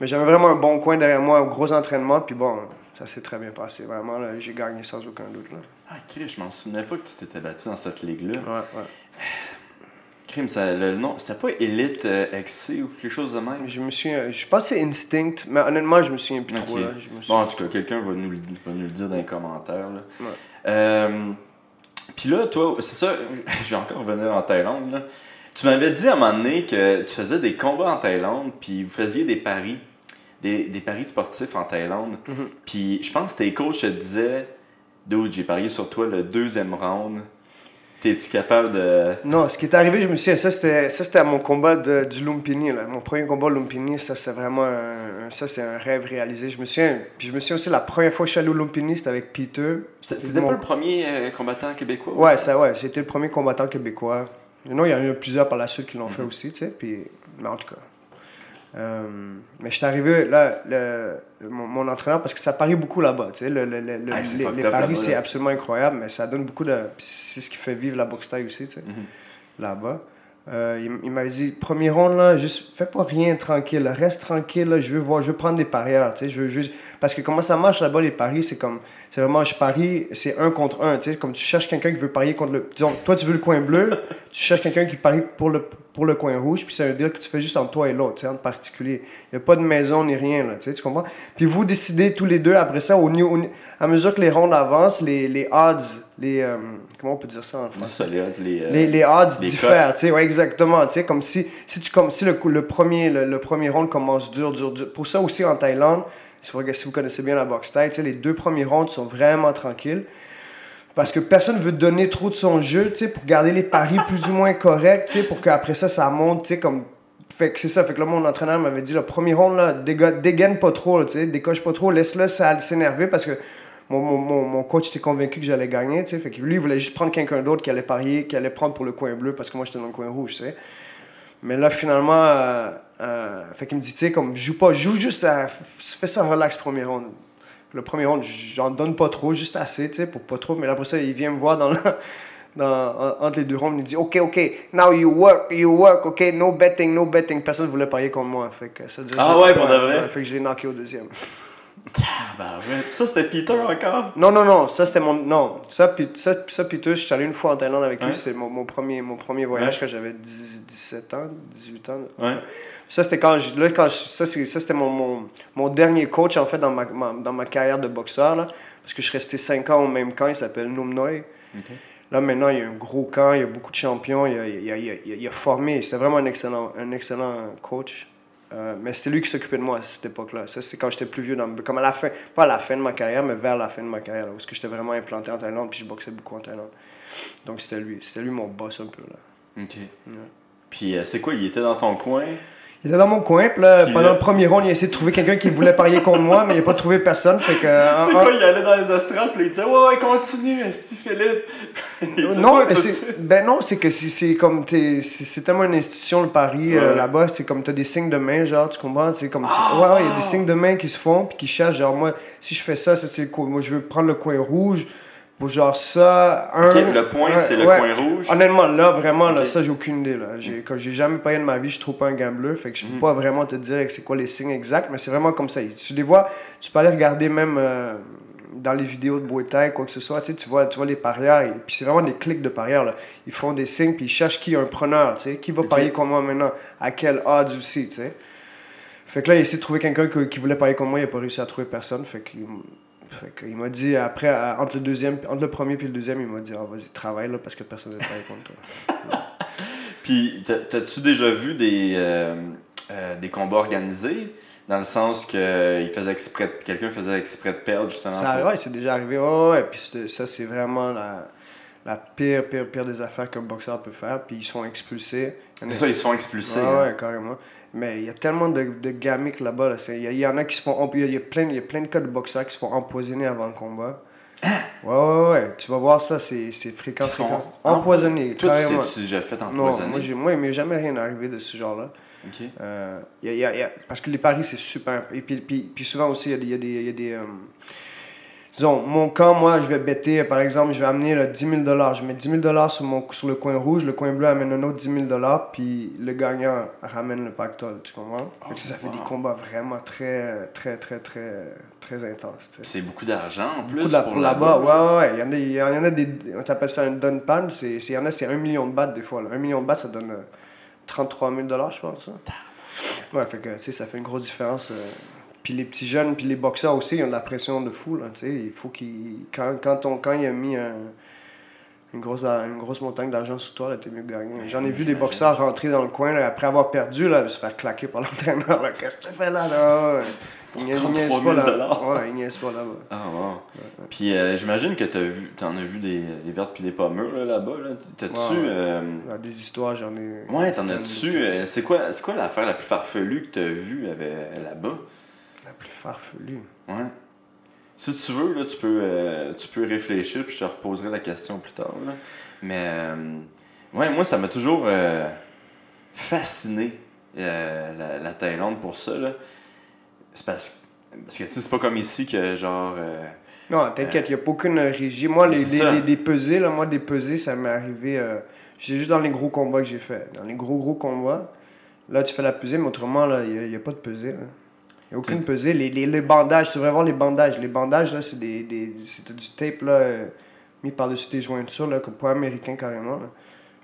B: Mais j'avais vraiment un bon coin derrière moi, un gros entraînement. Puis bon, ça s'est très bien passé. Vraiment, j'ai gagné sans aucun doute. Là.
C: Ah, Chris, je m'en souvenais pas que tu t'étais battu dans cette ligue-là.
B: Ouais, ouais.
C: Crime, ça, le nom, c'était pas Elite euh, XC ou quelque chose de même?
B: Je me suis, je pense que c'est Instinct, mais honnêtement, je me souviens plus
C: Ok.
B: trop. Là. Je me
C: Bon,
B: souviens-
C: en tout cas, quelqu'un va nous, le- va nous le dire dans les commentaires. Là.
B: Ouais.
C: Euh, Puis là, toi, c'est ça, je vais encore revenir en Thaïlande. Là. Tu m'avais dit à un moment donné que tu faisais des combats en Thaïlande, puis vous faisiez des paris, des, des paris sportifs en Thaïlande.
B: Mhm.
C: Puis je pense que tes coachs te disaient, Dude, j'ai parié sur toi le deuxième round. T'es-tu capable de.
B: Non, ce qui est arrivé, je me souviens, ça c'était, ça, c'était à mon combat de, du Lumpini. Là. Mon premier combat Lumpini, ça c'était vraiment un, ça, c'était un rêve réalisé. Je me souviens, puis je me souviens aussi la première fois que je suis allé au Lumpini, c'était avec Peter.
C: T'étais
B: Mon-
C: pas le premier euh, combattant québécois?
B: Ouais, ça, ouais, j'étais le premier combattant québécois. Non, il y en a eu plusieurs par la suite qui l'ont fait aussi, tu sais. Puis, mais en tout cas. Euh, mais je suis arrivé, là, le, mon, mon entraîneur, parce que ça parie beaucoup là-bas, tu sais. Le, le-
C: Ah,
B: les les paris, c'est absolument incroyable, mais ça donne beaucoup de. C'est ce qui fait vivre la boxe taille aussi, tu sais,
C: Mhm.
B: là-bas. Euh, il il m'avait dit, premier round, là, juste fais pas rien tranquille, reste tranquille, là, je veux voir, je veux prendre des parieurs, tu sais, je veux juste... Parce que comment ça marche là-bas, les paris, c'est comme, c'est vraiment, je parie, c'est un contre un, tu sais, comme tu cherches quelqu'un qui veut parier contre le... Disons, toi, tu veux le coin bleu, tu cherches quelqu'un qui parie pour le, pour le coin rouge, puis c'est un deal que tu fais juste entre toi et l'autre, en particulier. Il n'y a pas de maison ni rien, là, tu comprends? Puis vous décidez tous les deux, après ça, au, au à mesure que les rondes avancent, les, les odds, les... euh, comment on peut dire ça en français?
C: Les odds, les, euh,
B: les, les odds diffèrent, tu sais, ouais, exactement, tu sais, comme si, si, tu, comme si le, premier, le, le premier round commence dur, dur, dur. Pour ça aussi, en Thaïlande, si vous, si vous connaissez bien la boxe thaï, tu sais, les deux premiers rounds sont vraiment tranquilles. Parce que personne veut donner trop de son jeu, tu pour garder les paris plus ou moins corrects, tu pour qu'après ça, ça monte, tu comme... Fait que c'est ça, fait que là, mon entraîneur m'avait dit, le premier round, là, déga- dégaine pas trop, tu sais, décoche pas trop, laisse-le s'énerver, parce que mon, mon, mon, mon coach était convaincu que j'allais gagner, tu sais, fait que lui, il voulait juste prendre quelqu'un d'autre qui allait parier, qui allait prendre pour le coin bleu, parce que moi, j'étais dans le coin rouge, tu sais. Mais là, finalement, euh, euh, fait qu'il me dit, tu sais, comme, joue pas, joue juste à, fais ça relax premier round. Le premier round, j'en donne pas trop, juste assez, tu sais, pour pas trop. Mais après ça, il vient me voir dans le, dans, en- entre les deux rounds, il me dit, OK, OK, now you work, you work, OK, no betting, no betting. Personne voulait parier contre moi. Fait que ça
C: Ah ouais, pour de vrai?
B: fait que j'ai knocké au deuxième.
C: Ça, c'était Peter encore?
B: Non, non, non, ça c'était mon. Non, ça, ça, ça Peter, je suis allé une fois en Thaïlande avec lui, c'est mon, mon premier, mon premier voyage quand j'avais 10 17 ans, 18 ans.
C: Ouais.
B: Ça, c'était quand je- là, quand je- ça, c'est- c'était mon, mon, mon dernier coach, en fait, dans ma, ma- dans ma carrière de boxeur, là, parce que je suis resté 5 ans au même camp, il s'appelle Num Noi.
C: Ok.
B: Là, maintenant, il y a un gros camp, il y a beaucoup de champions, il a, il a, il a, il a- formé, c'était vraiment un excellent, un excellent coach. Euh, mais c'est lui qui s'occupait de moi à cette époque-là. Ça, c'est quand j'étais plus vieux, dans, comme à la fin, pas à la fin de ma carrière, mais vers la fin de ma carrière, là, parce que j'étais vraiment implanté en Thaïlande, puis je boxais beaucoup en Thaïlande. Donc, c'était lui. C'était lui mon boss un peu, là.
C: Ok. Puis euh, c'est quoi, il était dans ton coin?
B: Il était dans mon coin, puis là, pendant le premier round, il a essayé de trouver quelqu'un qui voulait parier contre moi, mais il n'a pas trouvé personne. Fait que,
C: C'est
B: en-
C: quoi, il allait dans les estrades, puis il disait, ouais, ouais, continue, Esti Philippe.
B: Non, c'est, ben non, c'est que c'est, c'est comme t'es, c'est, tellement une institution le pari euh, là-bas, c'est comme t'as des signes de main, genre tu comprends, c'est comme
C: Ah!
B: ouais, ouais, il y a des signes de main qui se font puis qui cherchent genre moi si je fais ça, ça c'est moi je veux prendre le coin rouge pour genre ça un
C: le point, c'est le
B: ouais.
C: coin rouge.
B: Honnêtement, là, vraiment, là, ça, j'ai aucune idée. Là. J'ai, quand j'ai jamais payé de ma vie, je suis trop pas un gambler. Fait que je peux
C: Mhm.
B: pas vraiment te dire c'est quoi les signes exacts, mais c'est vraiment comme ça. Tu les vois, tu peux aller regarder même, euh, dans les vidéos de Muay Thai, quoi que ce soit, tu sais, tu vois, tu vois les parieurs, et puis c'est vraiment des clics de parieurs, là. Ils font des signes, puis ils cherchent qui est un preneur, tu sais, qui va parier contre moi maintenant, à quel odds aussi, tu sais. Fait que là, il a essayé de trouver quelqu'un que- qui voulait parier contre moi, il n'a pas réussi à trouver personne, fait qu'il fait qu'il m'a dit, après, entre le deuxième, entre le premier puis le deuxième, il m'a dit, ah, vas-y, travaille, là, parce que personne ne veut parier contre toi.
A: Puis, t'as- t'as-tu déjà vu des, euh, euh, des combats organisés dans le sens que il faisait exprès, de- quelqu'un faisait exprès de perdre justement
B: Ça, ouais, c'est déjà arrivé. Ouais, ouais, puis ça, c'est vraiment la, la pire, pire, pire des affaires qu'un boxeur peut faire. Puis ils sont expulsés. Il
A: C'est ça, ils se font expulser.
B: Ouais,
A: hein.
B: ouais, carrément. Mais il y a tellement de, de gamiques là-bas. Là. Il y, y en a qui se font. Il y y a plein, il y a plein de cas de boxeurs qui se font empoisonner avant le combat. Ouais, ouais, ouais. Tu vas voir ça, c'est c'est fréquent, fréquent. Empoisonné,
A: Toi, tu
B: carrément.
A: t'es déjà fait
B: Non,
A: empoisonner.
B: moi, j'ai- moi, il m'est jamais rien arrivé de ce genre-là.
A: Ok.
B: Euh, y a- y a- y a- parce que les paris, c'est super. Et puis, puis, puis souvent aussi, il y a des. y a des, y a des euh, disons, mon camp, moi, je vais bêter, par exemple, je vais amener là, 10 000 Je mets 10 000 sur, mon, sur le coin rouge, le coin bleu amène un autre 10 000 puis le gagnant ramène le pactole, tu comprends? Fait que ça, ça fait des combats vraiment très, très, très, très, très intenses.
A: C'est beaucoup d'argent en plus.
B: Beaucoup
A: pour
B: là-bas, ouais, ouais, ouais. Il y en a, il y en a des. On t'appelle ça un done pan. C'est, c'est- il y en a, c'est un million de bahts des fois. Là. Un million de bahts, ça donne euh, 33 000 je pense. ça. Ouais, fait que, tu sais, ça fait une grosse différence. euh. Puis les petits jeunes, puis les boxeurs aussi, ils ont de la pression de fou, là. Il faut qu'ils. Quand, quand, on, quand il a mis un- une, grosse, une grosse montagne d'argent sur toi, t'es mieux de gagner. J'en ai vu des boxeurs rentrer dans le coin, là, après avoir perdu, là, se faire claquer par l'entraîneur. Qu'est-ce que tu fais là, là? Ouais. Niaisent pas,
A: 33 000
B: là. Ouais, ils niaisent pas là-bas.
A: Ah, wow. Puis euh, j'imagine que t'as vu, t'en as vu des, des vertes puis des pommures là, là-bas. Là. T'as-tu.
B: Ouais, ouais.
A: euh,
B: Ah, Des histoires, j'en ai.
A: Ouais, t'en as-tu. euh, c'est quoi, quoi l'affaire la plus farfelue que t'as vue là-bas?
B: La plus farfelue.
A: Ouais. Si tu veux, là, tu peux, euh, tu peux réfléchir, puis je te reposerai la question plus tard. Là. Mais, euh, ouais, moi, ça m'a toujours euh, fasciné, la, la Thaïlande, pour ça. Là. C'est parce, que- parce que, tu sais, c'est pas comme ici que, genre. euh,
B: Non, t'inquiète, il n'y a pas aucune régie. Moi, les, les, pesées, là, moi, des pesées, ça m'est arrivé. euh, c'est juste dans les gros combats que j'ai fait. Dans les gros, gros combats, là, tu fais la pesée, mais autrement, là, il n'y a, pas de pesée. Il n'y a aucune pesée. Les, les, les bandages, devrais voir les bandages. Les bandages, là, c'est des, des, c'est du tape, là, euh, mis par-dessus tes jointures, là, comme pour américain, carrément. là.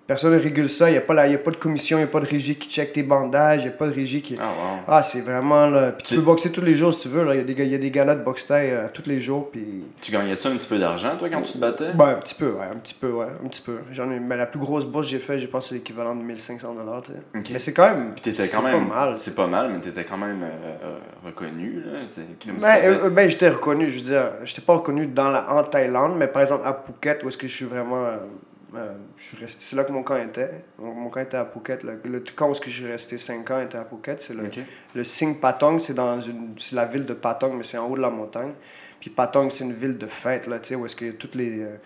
B: Personne ne régule ça. Il n'y a, pas la- y a pas de commission, il n'y a pas de régie qui check tes bandages, il n'y a pas de régie qui.
A: Ah, wow.
B: Ah, c'est vraiment là. Puis tu peux boxer tous les jours si tu veux. là. Il y y a des galas de boxe taille euh, tous les jours. Puis.
A: Tu gagnais-tu un petit peu d'argent, toi, quand tu te battais?
B: Ben, un petit peu, ouais. Un petit peu, ouais. Un petit peu. J'en ai... Mais la plus grosse bourse que j'ai fait, je pense, c'est l'équivalent de 1500 tu sais. Mais c'est quand même.
A: Puis t'étais
B: c'est
A: quand même.
B: pas mal.
A: C'est pas mal, mais t'étais quand même euh, euh, reconnu, là.
B: Ben, euh, ben j'étais reconnu, je veux dire, j'étais pas reconnu dans la, en Thaïlande, mais par exemple à Phuket, où est-ce que je suis vraiment, euh, je suis resté, c'est là que mon camp était, mon, mon camp était à Phuket, là. le camp où j'ai resté 5 ans était à Phuket, c'est le,
A: Ok.
B: le Sing Patong, c'est dans une, c'est la ville de Patong, mais c'est en haut de la montagne, puis Patong c'est une ville de fête, là, tu sais, où est-ce que toutes les, euh,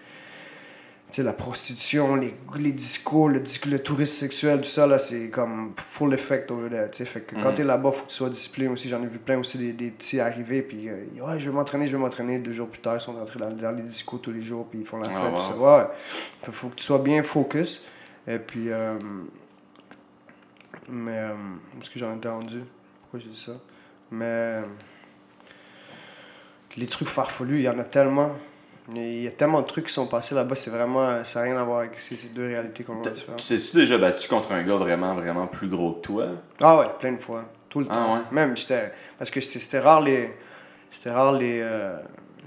B: sais, la prostitution, les, les discours, le, le tourisme sexuel, tout ça, là, c'est comme full effect over there, tu sais. Fait que quand
A: Mhm.
B: t'es là-bas, faut que tu sois discipliné aussi. J'en ai vu plein aussi des, des petits arriver, puis euh, ouais, je vais m'entraîner, je vais m'entraîner. Deux jours plus tard, ils sont rentrés dans, dans les discours tous les jours, puis ils font la
A: Ah,
B: fête,
A: wow.
B: tout ça. Ouais. Faut, que tu sois bien focus. Et puis, euh, mais, euh, est-ce que j'en ai entendu? Pourquoi j'ai dit ça? Mais, euh, les trucs farfelus, il y en a tellement. Il y a tellement de trucs qui sont passés là-bas, c'est vraiment. Ça n'a rien à voir avec ces, ces deux réalités complètement
A: T'as-
B: différentes.
A: Tu t'es-tu déjà battu contre un gars vraiment, vraiment plus gros que toi?
B: Ah ouais, plein de fois. Tout le
A: Ah
B: temps.
A: ouais?
B: Même, j'étais. Parce que c'était c'était rare les. C'était rare les. euh,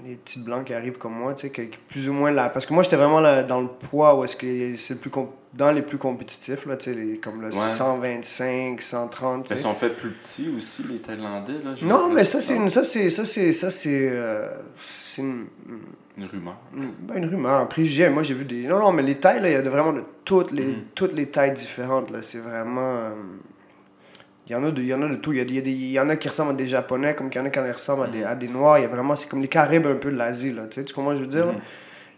B: les petits blancs qui arrivent comme moi, tu sais, qui, qui plus ou moins là. Parce que moi, j'étais vraiment là, dans le poids où est-ce que c'est le plus. Dans les plus compétitifs, là, tu sais, les- comme le 125, 130. tu
A: Ils sont faits plus petits aussi, les Thaïlandais, là? j'ai
B: Non, mais ça, c'est une. Ça, c'est. Ça, c'est. Ça, c'est. euh, c'est une.
A: Une rumeur.
B: une- ben, une rumeur, un préjugé. Moi, j'ai vu des. Non, non, mais les tailles, là, il y a de- vraiment de toutes les,
A: Mhm.
B: toutes les tailles différentes. Là. C'est vraiment. euh, Il y, en a de, il y en a de tout. Il y, a, des- il y a des- il y en a qui ressemblent à des Japonais, comme qu'il y en a qui ressemblent à, des,
A: Mhm.
B: à des Noirs. Il y a vraiment. C'est comme les Caribes un peu de l'Asie. Là. Tu sais, tu comprends je veux dire?
A: Mhm.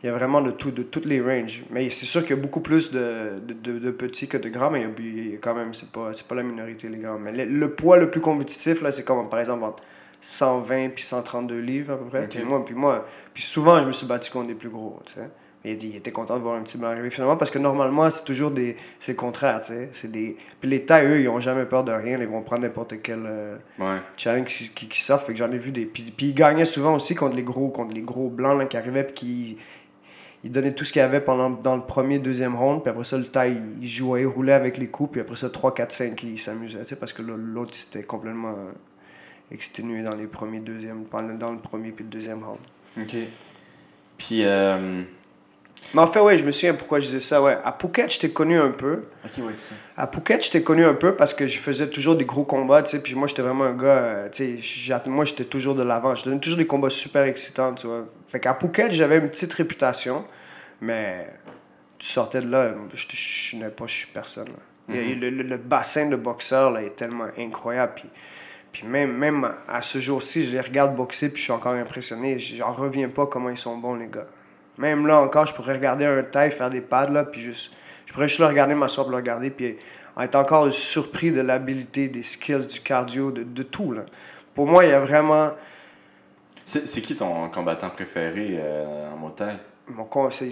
B: Il y a vraiment de tout, de toutes les ranges. Mais c'est sûr qu'il y a beaucoup plus de, de, de- de petits que de grands, mais il y a- il y a quand même, c'est pas, pas la minorité, les grands. Mais le, le poids le plus compétitif, là, c'est comme, par exemple, entre 120 puis 132 livres, à peu près. Puis moi, puis moi, puis souvent, je me suis battu contre des plus gros, tu sais. Il, a dit- il était content de voir un petit blanc arriver finalement parce que normalement, c'est toujours des. C'est le contraire, tu sais. C'est des. Puis les tailles, eux, ils ont jamais peur de rien. Ils vont prendre n'importe quel euh,
A: Ouais.
B: challenge qui, qui, qui s'offre. Fait que j'en ai vu des. Puis, puis ils gagnaient souvent aussi contre les gros, contre les gros blancs là, qui arrivaient puis qui. Ils donnaient tout ce qu'il y avait pendant, dans le premier, deuxième round. Puis après ça, le taille, il jouait, il roulait avec les coups. Puis après ça, 3, 4, 5, il s'amusait. Tu sais, parce que l'autre, il s'était complètement euh, exténué dans les premiers, deuxièmes, dans le premier puis le deuxième round.
A: Ok. Puis, euh...
B: Mais en fait, ouais, je me souviens pourquoi je disais ça. Ouais. À Phuket, je t'ai connu un peu.
A: ok, ouais, ça.
B: À Phuket, je t'ai connu un peu parce que je faisais toujours des gros combats, tu sais. Puis moi, j'étais vraiment un gars, euh, tu sais, moi, j'étais toujours de l'avant. Je donnais toujours des combats super excitants, tu vois. Fait qu'à Phuket, j'avais une petite réputation, mais tu sortais de là, je je n'ai pas, je suis personne. là. A- le, le- le bassin de boxeurs, là, est tellement incroyable. Puis, puis même, même à ce jour-ci, je les regarde boxer, puis je suis encore impressionné. J'en reviens pas comment ils sont bons, les gars. Même là encore, je pourrais regarder un taille faire des pads, là, puis juste. Je pourrais juste le regarder, m'asseoir pour le regarder, puis être encore surpris de l'habilité, des skills, du cardio, de, de tout, là. Pour moi, il y a vraiment.
A: C'est qui ton combattant préféré euh, en motaille?
B: Mon c'est-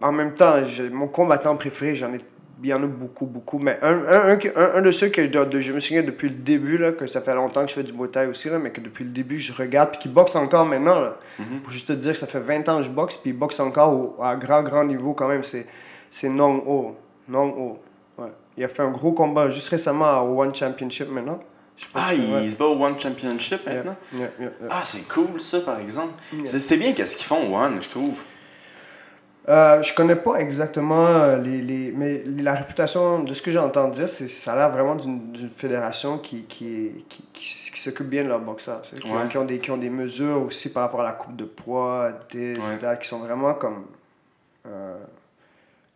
B: En même temps, mon combattant préféré, j'en ai. Il y en a beaucoup, beaucoup. Mais un, un, un, de ceux que de- je me souviens depuis le début, là, que ça fait longtemps que je fais du Muay Thai aussi, là, mais que depuis le début, je regarde, puis qui boxe encore maintenant. Là.
A: Mhm.
B: Pour juste te dire que ça fait 20 ans que je boxe, puis il boxe encore au- à grand, grand niveau quand même. C'est, c'est Ho. Nong Ho. Ouais. Il a fait un gros combat juste récemment au One Championship maintenant.
A: Ah, il, se bat au One Championship maintenant?
B: yeah, yeah, yeah.
A: Ah, c'est cool ça, par exemple. C'est- C'est bien qu'est-ce qu'ils font, One, je trouve.
B: Euh, je connais pas exactement euh, les, les mais la réputation de ce que j'entends dire c'est ça a l'air vraiment d'une fédération qui qui, qui, qui, qui s'occupe bien de leurs boxeurs qui,
A: Ouais.
B: qui ont des qui ont des mesures aussi par rapport à la coupe de poids des
A: Ouais.
B: etc., qui sont vraiment comme euh,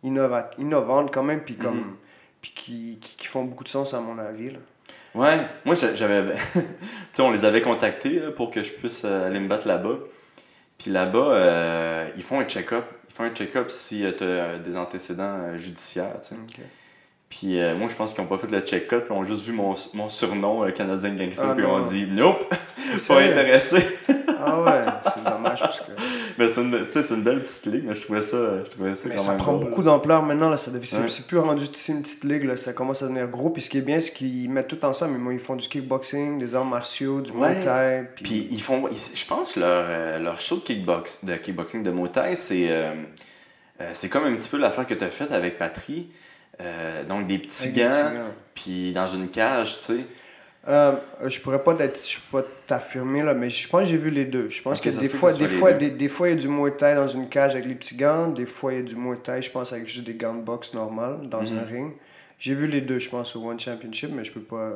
B: innova- innovantes quand même puis comme
A: Mhm.
B: puis qui, qui, font beaucoup de sens à mon avis là.
A: Ouais, moi j'a- j'avais. tu sais, on les avait contactés là, pour que je puisse euh, aller me battre là-bas. Puis là-bas, euh, ils font un check-up. Font un check-up si tu as des antécédents euh, judiciaires. Puis euh, moi, je pense qu'ils n'ont pas fait le check-up, ils ont juste vu mon, mon surnom, le Canadien Gangster,
B: Ah,
A: puis ils ont dit Nope, pas intéressé.
B: ah ouais c'est dommage parce que
A: mais c'est une, tu sais, c'est une belle petite ligue, mais je trouvais ça, je trouvais ça
B: Mais
A: quand
B: ça
A: même
B: prend beaucoup d'ampleur maintenant. Là, ça devient, c'est,
A: Ouais.
B: c'est plus rendu une petite ligue. Là, ça commence à devenir gros. Puis ce qui est bien, c'est qu'ils mettent tout ensemble. Ils, ils font du kickboxing, des arts martiaux, du
A: Ouais.
B: muay thai. Puis,
A: Puis ils font, ils- je pense que leur, euh, leur show de, kickbox, de kickboxing de Muay Thai, c'est euh, euh, c'est comme un petit peu l'affaire que tu as faite avec Patry. Euh, donc des petits
B: avec des
A: gants,
B: petits gants.
A: puis dans une cage, tu sais.
B: Euh, je pourrais pas je t'affirmer là, mais je pense que j'ai vu les deux. Je pense que des
A: que
B: fois, des fois, des, des fois, il y a du muay thai dans une cage avec les petits gants. Des fois, il y a du muay thai, je pense, avec juste des gants de boxe normales dans
A: Mhm.
B: un ring. J'ai vu les deux, je pense, au One Championship, mais je peux pas,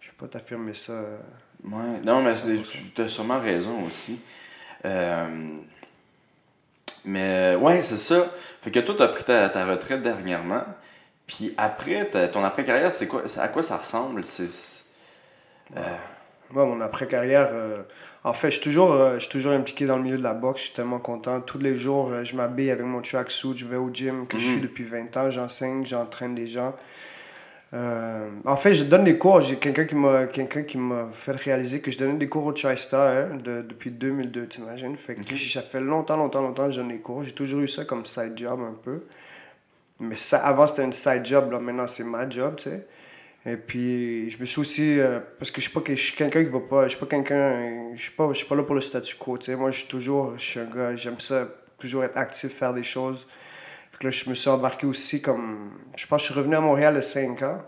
B: je peux pas t'affirmer ça. euh.
A: Ouais, non, mais c'est-
B: 100%.
A: tu as sûrement raison aussi. Euh, mais ouais, c'est ça. Fait que toi, tu as pris ta, ta retraite dernièrement. Puis après, ton après-carrière, c'est quoi, à quoi ça ressemble? C'est. Euh,
B: Moi, mon après-carrière, euh, en fait, je suis toujours, euh, je suis toujours impliqué dans le milieu de la boxe. Je suis tellement content. Tous les jours, je m'habille avec mon tracksuit, je vais au gym, que je
A: Mhm.
B: suis depuis 20 ans. J'enseigne, j'entraîne des gens. Euh, en fait, je donne des cours. J'ai quelqu'un qui m'a quelqu'un qui m'a fait réaliser que je donnais des cours au TriStar hein, de, depuis 2002, t'imagines? Fait que ça fait longtemps, longtemps, longtemps que je donne des cours. J'ai toujours eu ça comme side job un peu. Mais ça, avant, c'était une side job. Là. Maintenant, c'est ma job, tu sais. Et puis, je me suis aussi. euh, parce que je suis pas que- je suis quelqu'un qui va pas. Je suis pas quelqu'un. Je suis pas, je suis pas là pour le statu quo. Tu sais. Moi, je suis toujours. Je suis un gars. J'aime ça. Toujours être actif, faire des choses. Fait que là, je me suis embarqué aussi comme. Je pense que je suis revenu à Montréal a 5 ans.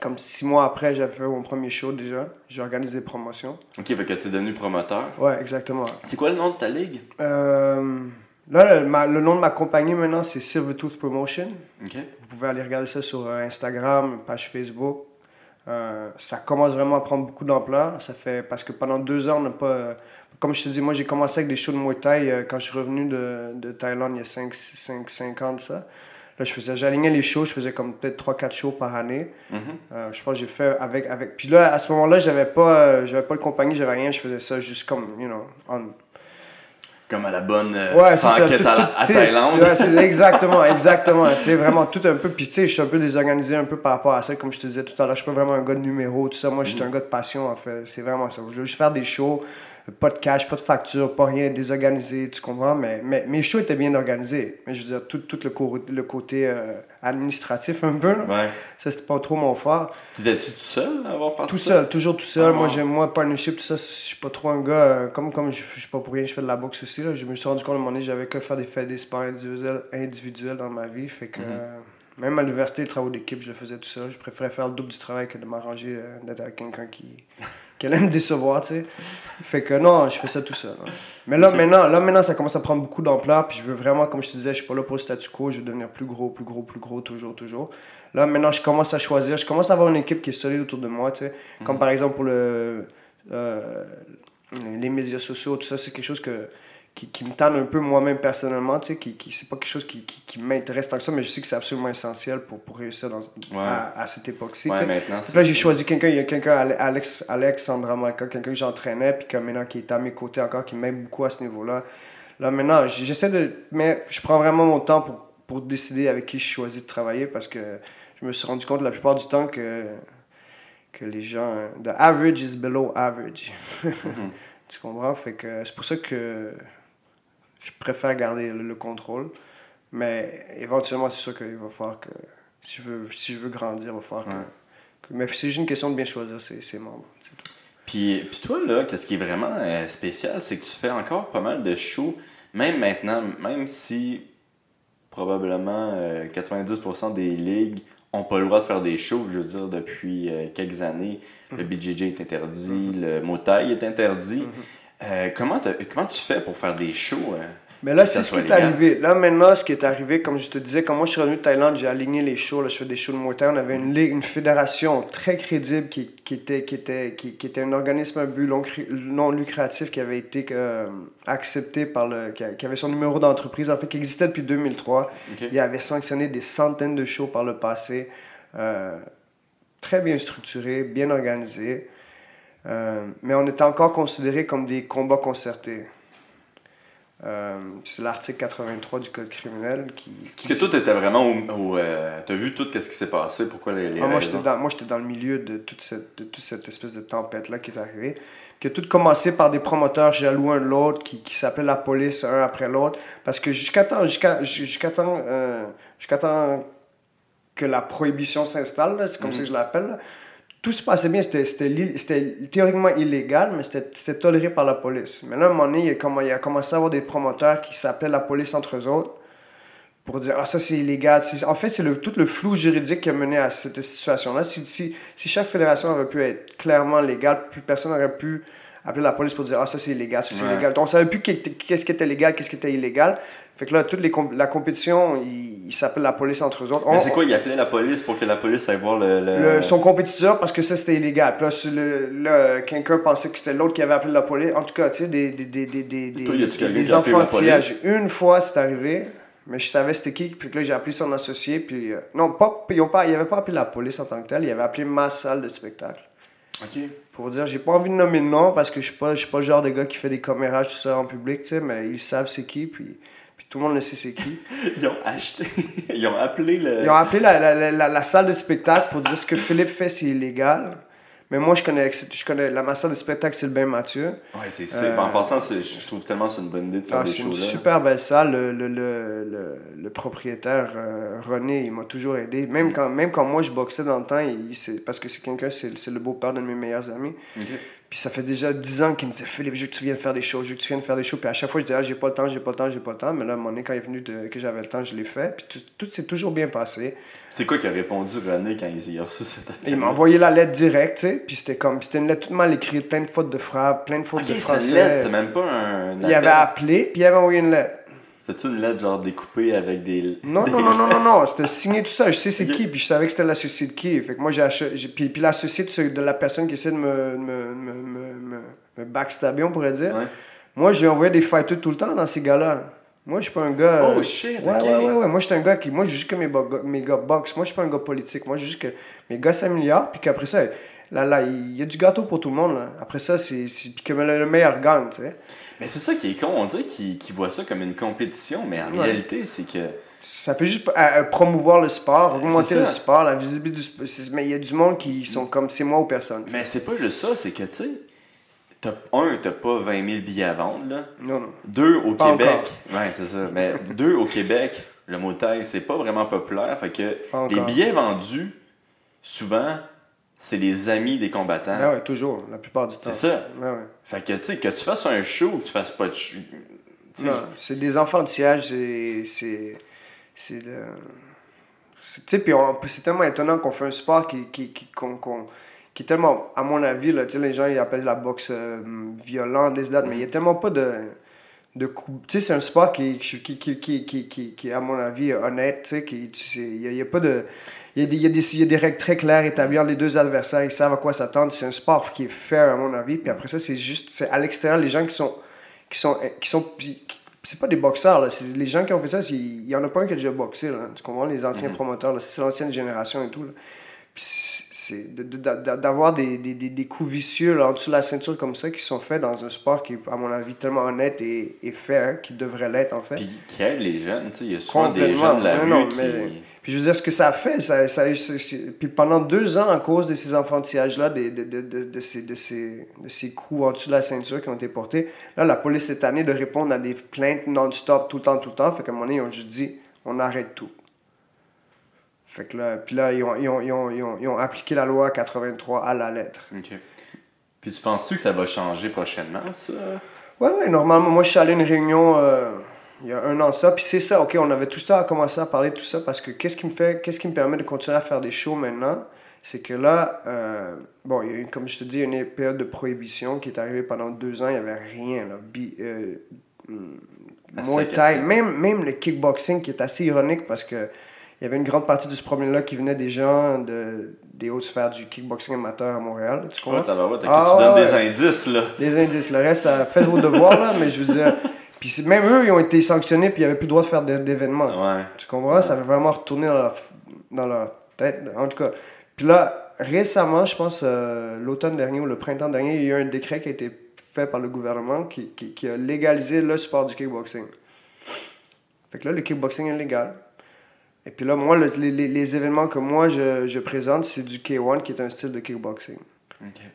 B: Comme six mois après, j'avais fait mon premier show déjà. J'ai organisé des promotions.
A: Ok, fait que tu es devenu promoteur.
B: Ouais, exactement.
A: C'est quoi le nom de ta ligue?
B: Euh, là, le, ma- le nom de ma compagnie maintenant, c'est Silvertooth Promotion. Vous pouvez aller regarder ça sur euh, Instagram, page Facebook. Euh, ça commence vraiment à prendre beaucoup d'ampleur. Ça fait parce que pendant deux ans, on n'a pas. euh, comme je te dis, moi j'ai commencé avec des shows de Muay Thai euh, quand je suis revenu de, de Thaïlande il y a 5, 5, 5 ans de ça. Là, je faisais, j'alignais les shows, je faisais comme peut-être 3-4 shows par année.
A: Mhm.
B: Euh, je pense que j'ai fait avec, avec. Puis là, à ce moment-là, j'avais pas, j'avais pas de compagnie, j'avais rien, je faisais ça juste comme, you know, on.
A: Comme à la bonne euh,
B: Ouais, tout-
A: à, la- Thaïlande.
B: ouais, exactement, exactement. Tu sais, vraiment tout un peu. Puis tu sais, je suis un peu désorganisé un peu par rapport à ça, comme je te disais tout à l'heure. Je suis pas vraiment un gars de numéro, tout ça. Moi, je suis un gars de passion, en fait. C'est vraiment ça. Je veux juste faire des shows, pas de cash, pas de facture, pas rien, désorganisé, tu comprends? Mais, mais mes shows étaient bien organisés. Mais je veux dire, tout, tout le, co- le côté euh, administratif un peu, là,
A: Ouais.
B: ça, c'était pas trop mon fort.
A: T'étais-tu tout seul à avoir parti?
B: Tout seul, toujours tout seul.
A: Ah,
B: moi, j'aime, moi, partnership, tout ça, je suis pas trop un gars. euh, comme comme je, suis pas pour rien, je fais de la boxe aussi. Là. Je me suis rendu compte à un moment donné, j'avais que faire des faits des sports individuels, individuels dans ma vie. Fait que,
A: Mhm.
B: euh, même à l'université, les travaux d'équipe, je le faisais tout seul. Je préférais faire le double du travail que de m'arranger euh, d'être avec quelqu'un qui, qui allait me décevoir, tu sais. Fait que non, je fais ça tout seul. hein. Mais là, maintenant, là, maintenant, ça commence à prendre beaucoup d'ampleur. Puis je veux vraiment, comme je te disais, je suis pas là pour le statu quo. Je veux devenir plus gros, plus gros, plus gros, toujours, toujours. Là, maintenant, je commence à choisir. Je commence à avoir une équipe qui est solide autour de moi, tu sais. Comme par exemple pour le, euh, les médias sociaux, tout ça, c'est quelque chose que, qui, qui me tente un peu moi-même personnellement, tu sais, qui, qui, c'est pas quelque chose qui, qui, qui m'intéresse tant que ça, mais je sais que c'est absolument essentiel pour, pour réussir dans, à, à cette époque-ci.
A: Ouais, maintenant.
B: Là, j'ai choisi quelqu'un, il y a quelqu'un, Ale- Alex, Alexandra Malka, quelqu'un que j'entraînais, puis maintenant qui est à mes côtés encore, qui m'aide beaucoup à ce niveau-là. Là, maintenant, j'essaie de. Mais je prends vraiment mon temps pour, pour décider avec qui je choisis de travailler parce que je me suis rendu compte la plupart du temps que, que les gens. The average is below average. tu comprends? Fait que c'est pour ça que je préfère garder le, le contrôle. Mais éventuellement, c'est sûr qu'il va falloir que. Si je veux, si je veux grandir, il va falloir que-
A: Ouais.
B: que. Mais c'est juste une question de bien choisir ses, ses membres. c'est tout.
A: Puis, puis toi, là, qu'est-ce qui est vraiment euh, spécial, c'est que tu fais encore pas mal de shows, même maintenant, même si probablement euh, 90% des ligues ont pas le droit de faire des shows, je veux dire, depuis euh, quelques années. Le BJJ est interdit, le Muay est interdit. Euh, comment, comment tu fais pour faire des shows? euh?
B: Mais là, c'est ce qui est arrivé. Là, maintenant, ce qui est arrivé, comme je te disais, quand moi je suis revenu de Thaïlande, j'ai aligné les shows. Là, je fais des shows de Muay Thai. On avait une ligue, une fédération très crédible qui, qui, était, qui, était, qui, qui était un organisme à but non, non lucratif qui avait été euh, accepté par le. Qui, avait son numéro d'entreprise, en fait, qui existait depuis 2003.
A: Ok.
B: Il avait sanctionné des centaines de shows par le passé. Euh, très bien structuré, bien organisé. Euh, mais on était encore considérés comme des combats concertés. Euh, c'est l'article 83 du Code criminel qui. qui
A: que toi, t'étais vraiment au. au euh, T'as vu tout ce qui s'est passé, pourquoi les, les
B: Ah, moi, j'étais dans, moi, j'étais dans le milieu de toute cette, de toute cette espèce de tempête-là qui est arrivée. Qui a tout commencé par des promoteurs jaloux un de l'autre, qui, qui s'appelaient la police un après l'autre. Parce que jusqu'à temps, jusqu'à, jusqu'à temps, euh, jusqu'à temps que la prohibition s'installe, c'est comme ça que je l'appelle, tout se passait bien. C'était, théoriquement illégal, mais c'était, toléré par la police. Mais là, à un moment donné, il y a, il a commencé à avoir des promoteurs qui s'appellent la police entre eux autres pour dire ah ça c'est illégal en fait c'est le, tout le flou juridique qui a mené à cette situation là si, si, si chaque fédération avait pu être clairement légale plus personne n'aurait pu appeler la police pour dire ah ça c'est illégal ça c'est
A: Ouais.
B: illégal donc on savait plus qu'est- qu'est-ce qui était légal qu'est-ce qui était illégal fait que là toute les comp- la compétition ils il s'appellent la police entre eux autres
A: Mais c'est quoi, il appelait la police pour que la police aille voir le. le-
B: le- son compétiteur parce que ça c'était illégal. Puis là, là, quelqu'un pensait que c'était l'autre qui avait appelé la police. En tout cas, tu sais, des, des, des, des, des,
A: Toi,
B: des, enfantillages. Une fois, c'est arrivé, mais je savais c'était qui. Puis que là, j'ai appelé son associé. Puis euh, non, pas, ils ils n'avaient pas appelé la police en tant que tel. Ils avaient appelé ma salle de spectacle.
A: Ok.
B: Pour dire, j'ai pas envie de nommer le nom parce que je suis pas, pas le genre de gars qui fait des commérages, tout ça en public, tu sais, mais ils savent c'est qui. Puis tout le monde le sait c'est qui.
A: Ils ont acheté. Ils ont appelé le.
B: Ils ont appelé la, la, la, salle de spectacle pour dire ce que Philippe fait, c'est illégal. Mais moi, je connais, je connais la ma salle de spectacle, c'est le bain Mathieu.
A: Ouais, c'est c'est-
B: Euh,
A: En passant, je trouve tellement que c'est une bonne idée de faire
B: Ah,
A: des
B: c'est une super belle salle. Le, le, le, le, propriétaire, euh, René, il m'a toujours aidé. Même quand, même quand moi, je boxais dans le temps, il, parce que c'est quelqu'un, c'est le beau-père d'un de mes meilleurs amis. Puis ça fait déjà 10 ans qu'il me disait Philippe, je veux que tu viennes faire des shows, je veux que tu viennes faire des shows. Puis à chaque fois, je disais ah, j'ai pas le temps, j'ai pas le temps, j'ai pas le temps. Mais là, à un moment donné, quand il est venu de- que j'avais le temps, je l'ai fait. Puis tout, tout s'est toujours bien passé.
A: C'est quoi qui a répondu René quand il a reçu cet appel?
B: Il m'a envoyé la lettre directe, tu sais. Puis c'était comme, c'était une lettre toute mal écrite, plein de fautes de frappe, plein de fautes de
A: c'est
B: français.
A: une lettre, c'est même pas un.
B: il avait appelé, puis il avait envoyé une lettre.
A: C'est-tu une lettre genre découpée avec des.
B: Non,
A: des-
B: non, non, non, non, non, c'était signé tout ça. Je sais c'est qui, puis je savais que c'était l'associé de qui. Fait que moi, j'ai acheté. j'ai- Puis, puis l'associé de, ce- de la personne qui essaie de me, me, me, me, me, backstabber, on pourrait dire.
A: Ouais.
B: Moi, lui envoyé des fighters tout le temps dans ces gars-là. Moi, je suis pas un gars.
A: Oh, shit,
B: Ouais, ouais, ouais, ouais. Moi, je suis un gars qui. Moi, je juste que mes, bo- mes gars boxent. Moi, je suis pas un gars politique. Moi, je juste que mes gars s'améliorent. Puis qu'après ça, là, là, il y a du gâteau pour tout le monde. Là. Après ça, c'est. c'est- Puis que le, le meilleur gagne, tu sais.
A: Mais c'est ça qui est con. On dirait qu'ils qu'ils voient ça comme une compétition, mais en
B: Ouais.
A: réalité, c'est que.
B: Ça fait juste promouvoir le sport, augmenter le sport, la visibilité du sport. Mais il y a du monde qui sont comme c'est moi ou personne.
A: Mais c'est pas juste ça, c'est que, tu sais, t'as- un, t'as pas 20 000 billets à vendre, là.
B: Non, non.
A: Deux, au
B: Pas
A: Québec.
B: encore.
A: Ouais, c'est ça. Mais deux, au Québec, le Muay Thai, c'est pas vraiment populaire. Fait que
B: Pas
A: les
B: encore.
A: billets vendus, souvent, c'est les amis des combattants.
B: Ah ouais, toujours, la plupart du temps.
A: C'est ça.
B: Ouais, ouais.
A: Fait que, tu sais, que tu fasses un show ou que tu fasses pas de show.
B: Non, c'est des enfants de siège, c'est. C'est. Le. Tu sais, puis on- c'est tellement étonnant qu'on fait un sport qui, qui, qui, qu'on- qu'on- qui est tellement, à mon avis, là, les gens ils appellent la boxe euh, violente, des dates, mais il n'y a tellement pas de. de coups. Tu sais, c'est un sport qui, qui, qui, qui, qui, qui, à mon avis, honnête, tu sais, il n'y a, y a pas de. Il y, a des, il, y a des, il y a des règles très claires établies entre les deux adversaires, ils savent à quoi s'attendre. C'est un sport qui est fair, à mon avis. Puis après ça, c'est juste, c'est à l'extérieur, les gens qui sont, qui sont, qui sont, c'est pas des boxeurs, là. Les gens qui ont fait ça, il y en a pas un qui a déjà boxé, là. Tu comprends? Les anciens promoteurs, là. C'est l'ancienne génération et tout, là. C'est c'est de- de- de- d'avoir des, des, des, coups vicieux là, en dessous de la ceinture comme ça qui sont faits dans un sport qui est, à mon avis, tellement honnête et, et fair, qui devrait l'être, en fait.
A: Puis qui aide les jeunes, tu sais? Il y a souvent des jeunes de la
B: Non,
A: rue
B: non,
A: qui.
B: mais- Puis je veux dire, ce que ça a fait, ça, puis pendant deux ans, à cause de ces enfantillages-là, de, de, de, de, ces, de, ces, de ces coups en dessous de la ceinture qui ont été portés, là, la police cette année de répondre à des plaintes non-stop tout le temps, tout le temps. Fait qu'à un moment donné, ils ont juste dit, on arrête tout. Fait que là, puis là, ils ont, ils ont, ils ont, ils ont, ils ont appliqué la loi 83 à la lettre.
A: Ok. Puis tu penses-tu que ça va changer prochainement, ça?
B: Ouais, ouais, normalement, moi, je suis allé à une réunion euh, il y a un an, ça. Puis c'est ça, OK, on avait tout ça à commencer à parler de tout ça parce que qu'est-ce qui me fait, qu'est-ce qui me permet de continuer à faire des shows maintenant? C'est que là, euh, bon, il y a eu, comme je te dis, une période de prohibition qui est arrivée pendant deux ans, il n'y avait rien, là. Bi- euh, Thai,
A: sec.
B: même, même le kickboxing qui est assez ironique parce que il y avait une grande partie de ce problème-là qui venait des gens de, des hautes sphères du kickboxing amateur à Montréal. Tu comprends?
A: Ouais,
B: Ah,
A: tu donnes
B: ouais,
A: des indices, là.
B: Les indices. Le reste, ça fait vos devoirs, là, mais je veux dire. Puis même eux, ils ont été sanctionnés, puis ils n'avaient plus le droit de faire d'é- d'événements.
A: Ouais.
B: Tu comprends? Ça avait vraiment retourné dans leur, dans leur tête. En tout cas. Puis là, récemment, je pense, euh, l'automne dernier ou le printemps dernier, il y a eu un décret qui a été fait par le gouvernement qui, qui, qui a légalisé le sport du kickboxing. Fait que là, le kickboxing est légal. Et puis là, moi, le- les, les, les événements que moi, je, je présente, c'est du K1, qui est un style de kickboxing.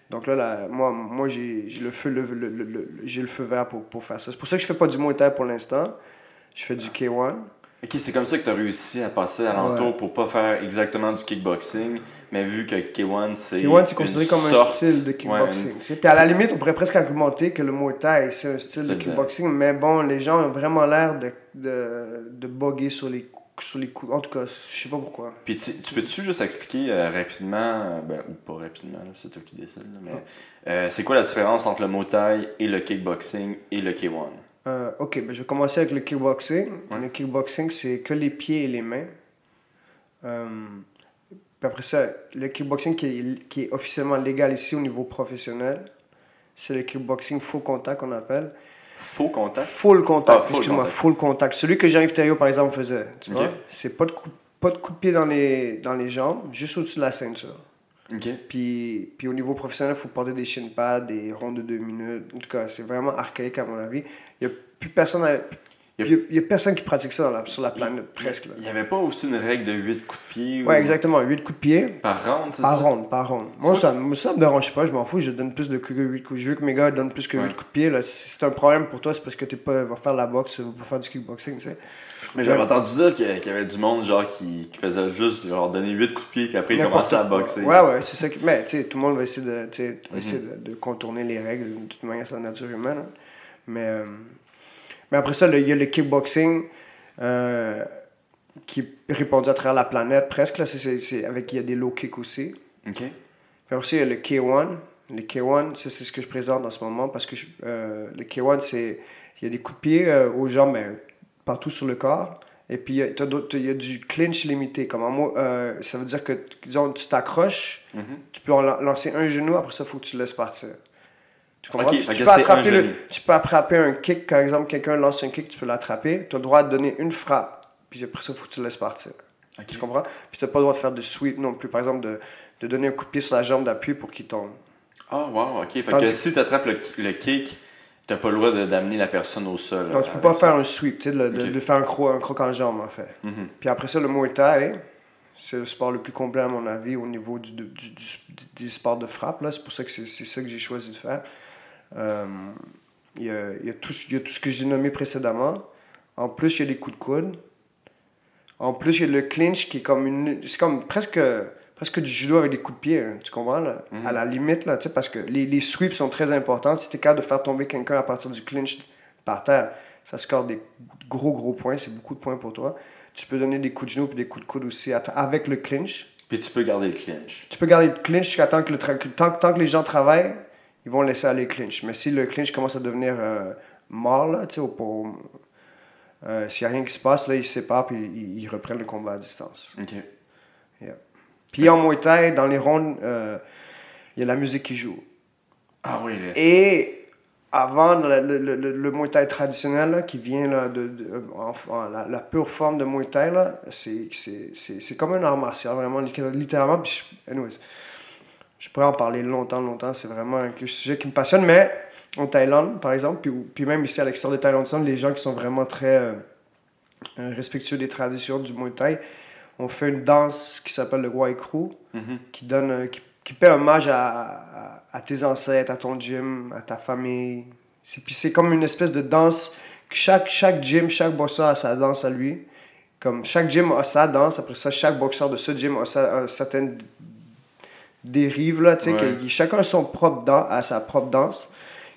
B: Donc là, là, moi, moi j'ai le feu, le, le- le- le- feu vert pour, pour faire ça. C'est pour ça que je fais pas du Muay Thai pour l'instant. Je fais du K1.
A: Ok, c'est comme ça que tu as réussi à passer à l'entour
B: Ouais.
A: pour pas faire exactement du kickboxing, mais vu que K1 c'est.
B: K1, c'est considéré comme un style de kickboxing.
A: une-.
B: Puis à la limite, on pourrait presque argumenter que le Muay Thai, c'est un style de kickboxing. Mais bon, les gens ont vraiment l'air de, de, de boguer sur les, sur les coups. En tout cas, je sais pas pourquoi.
A: Puis tu, tu peux-tu juste expliquer euh, rapidement, euh, ben, ou pas rapidement, c'est toi qui décides, là, mais euh, c'est quoi la différence entre le Muay Thai et le kickboxing et le K1
B: Euh, ok, ben je vais commencer avec le kickboxing.
A: Ouais.
B: Le kickboxing, c'est que les pieds et les mains. Puis après ça, le kickboxing qui est, qui est officiellement légal ici au niveau professionnel, c'est le kickboxing full contact qu'on appelle.
A: Faux contact
B: Full contact,
A: Ah,
B: excuse-moi, full contact. Celui que Jean-Yves Thériault, par exemple, faisait. Tu vois? C'est pas de, coup, pas de coup de pied dans les, dans les jambes, juste au-dessus de la ceinture.
A: Ok.
B: Puis, puis au niveau professionnel, il faut porter des shin pads, des rondes de deux minutes. En tout cas, c'est vraiment archaïque à mon avis. Il n'y a plus personne, à-
A: Il y a-
B: personne qui pratique ça la- sur la planète, presque.
A: Il n'y avait pas aussi une règle de 8 coups de pied ou-
B: Ouais, exactement. 8 coups de pied
A: par round, c'est
B: par
A: ça?
B: ronde, par ronde. Moi, ça, ça me dérange pas, je m'en fous. Je donne plus de coups que 8 coups. Je veux que mes gars donnent plus que 8
A: Ouais.
B: coups de pied. Là. Si c'est un problème pour toi, c'est parce que tu pas va faire de la boxe, va faire du kickboxing, tu sais.
A: Mais j'avais entendu dire qu'il y avait du monde genre qui, qui faisait juste genre donner 8 coups de pied puis après il commençait à boxer.
B: Ouais, ouais, c'est ça. Qui... Mais, tu sais, tout le monde va essayer de,
A: Mhm.
B: essayer de, de contourner les règles. De toute manière, c'est la nature humaine. hein. Mais, euh, mais après ça, il y a le kickboxing euh, qui est répandu à travers la planète presque. Là, c'est, avec, il y a des low kicks aussi.
A: Ok.
B: Puis après ça, il y a le K1. Le K1, ça, c'est ce que je présente en ce moment parce que je- euh, le K1, c'est. Il y a des coups de pied euh, aux jambes, mais partout sur le corps. Et puis, il y a- du clinch limité. Comme en mot, euh, ça veut dire que, disons, tu t'accroches,
A: Mhm.
B: tu peux en lancer un genou, après ça, il faut que tu le laisses partir. Tu comprends? Tu, tu peux attraper le, tu peux attraper un kick, par exemple, quelqu'un lance un kick, tu peux l'attraper. Tu as le droit de donner une frappe, puis après ça, il faut que tu le laisses partir. Tu comprends? Puis tu n'as pas le droit de faire de sweep non plus, par exemple, de, de donner un coup de pied sur la jambe d'appui pour qu'il tombe.
A: Ah, wow, ok. Fait que si tu attrapes le, le kick, t'as pas le droit d'amener la personne au sol.
B: Donc, tu peux pas
A: ça.
B: faire un sweep, tu sais, de, faire un, cro un croc en jambe, en fait.
A: Mhm.
B: Puis après ça, le Muay Thai, c'est le sport le plus complet, à mon avis, au niveau du, du- du- du- des sports de frappe. C'est pour ça que c'est ça que j'ai choisi de faire. Euh, Il y, a, il y a tout, il y a tout ce que j'ai nommé précédemment. En plus, il y a les coups de coude. En plus, il y a le clinch qui est comme une. C'est comme presque, presque du judo avec des coups de pied. hein, tu comprends? Là?
A: Mhm.
B: À la limite, là, parce que les, les sweeps sont très importants. Si tu es capable de faire tomber quelqu'un à partir du clinch par terre, ça score des gros, gros points. C'est beaucoup de points pour toi. Tu peux donner des coups de genoux et des coups de coude aussi avec le clinch.
A: Puis tu peux garder le clinch.
B: Tu peux garder le clinch jusqu'à temps que, le tant, tant que les gens travaillent, ils vont laisser aller le clinch. Mais si le clinch commence à devenir euh, mort, là, tu sais, pour- euh, s'il n'y a rien qui se passe, là, ils se séparent et ils, ils reprennent le combat à distance.
A: Ok.
B: Puis en Muay Thai, dans les rondes, euh, il y a la musique qui joue.
A: Ah oui.
B: Et avant, le, le, le, le- le Muay Thai traditionnel, là, qui vient là, de, de- en- en- la, la pure forme de Muay Thai, c'est, comme un art martial, vraiment, littéralement. Puis je, anyways, je pourrais en parler longtemps, longtemps. C'est vraiment un sujet qui me passionne. Mais en Thaïlande, par exemple, puis, puis même ici à l'extérieur de Thaïlande, les gens qui sont vraiment très euh, euh, respectueux des traditions du Muay Thai, on fait une danse qui s'appelle le Wai Kru
A: Mhm.
B: qui donne euh, qui, qui paie hommage à, à, à tes ancêtres, à ton gym, à ta famille. Puis c'est comme une espèce de danse. que Chaque, chaque gym, chaque boxeur a sa danse à lui. Comme chaque gym a sa danse. Après ça, chaque boxeur de ce gym a, sa, dérives. Là, tu sais,
A: Ouais.
B: que- chacun a, son propre dan- a sa propre danse.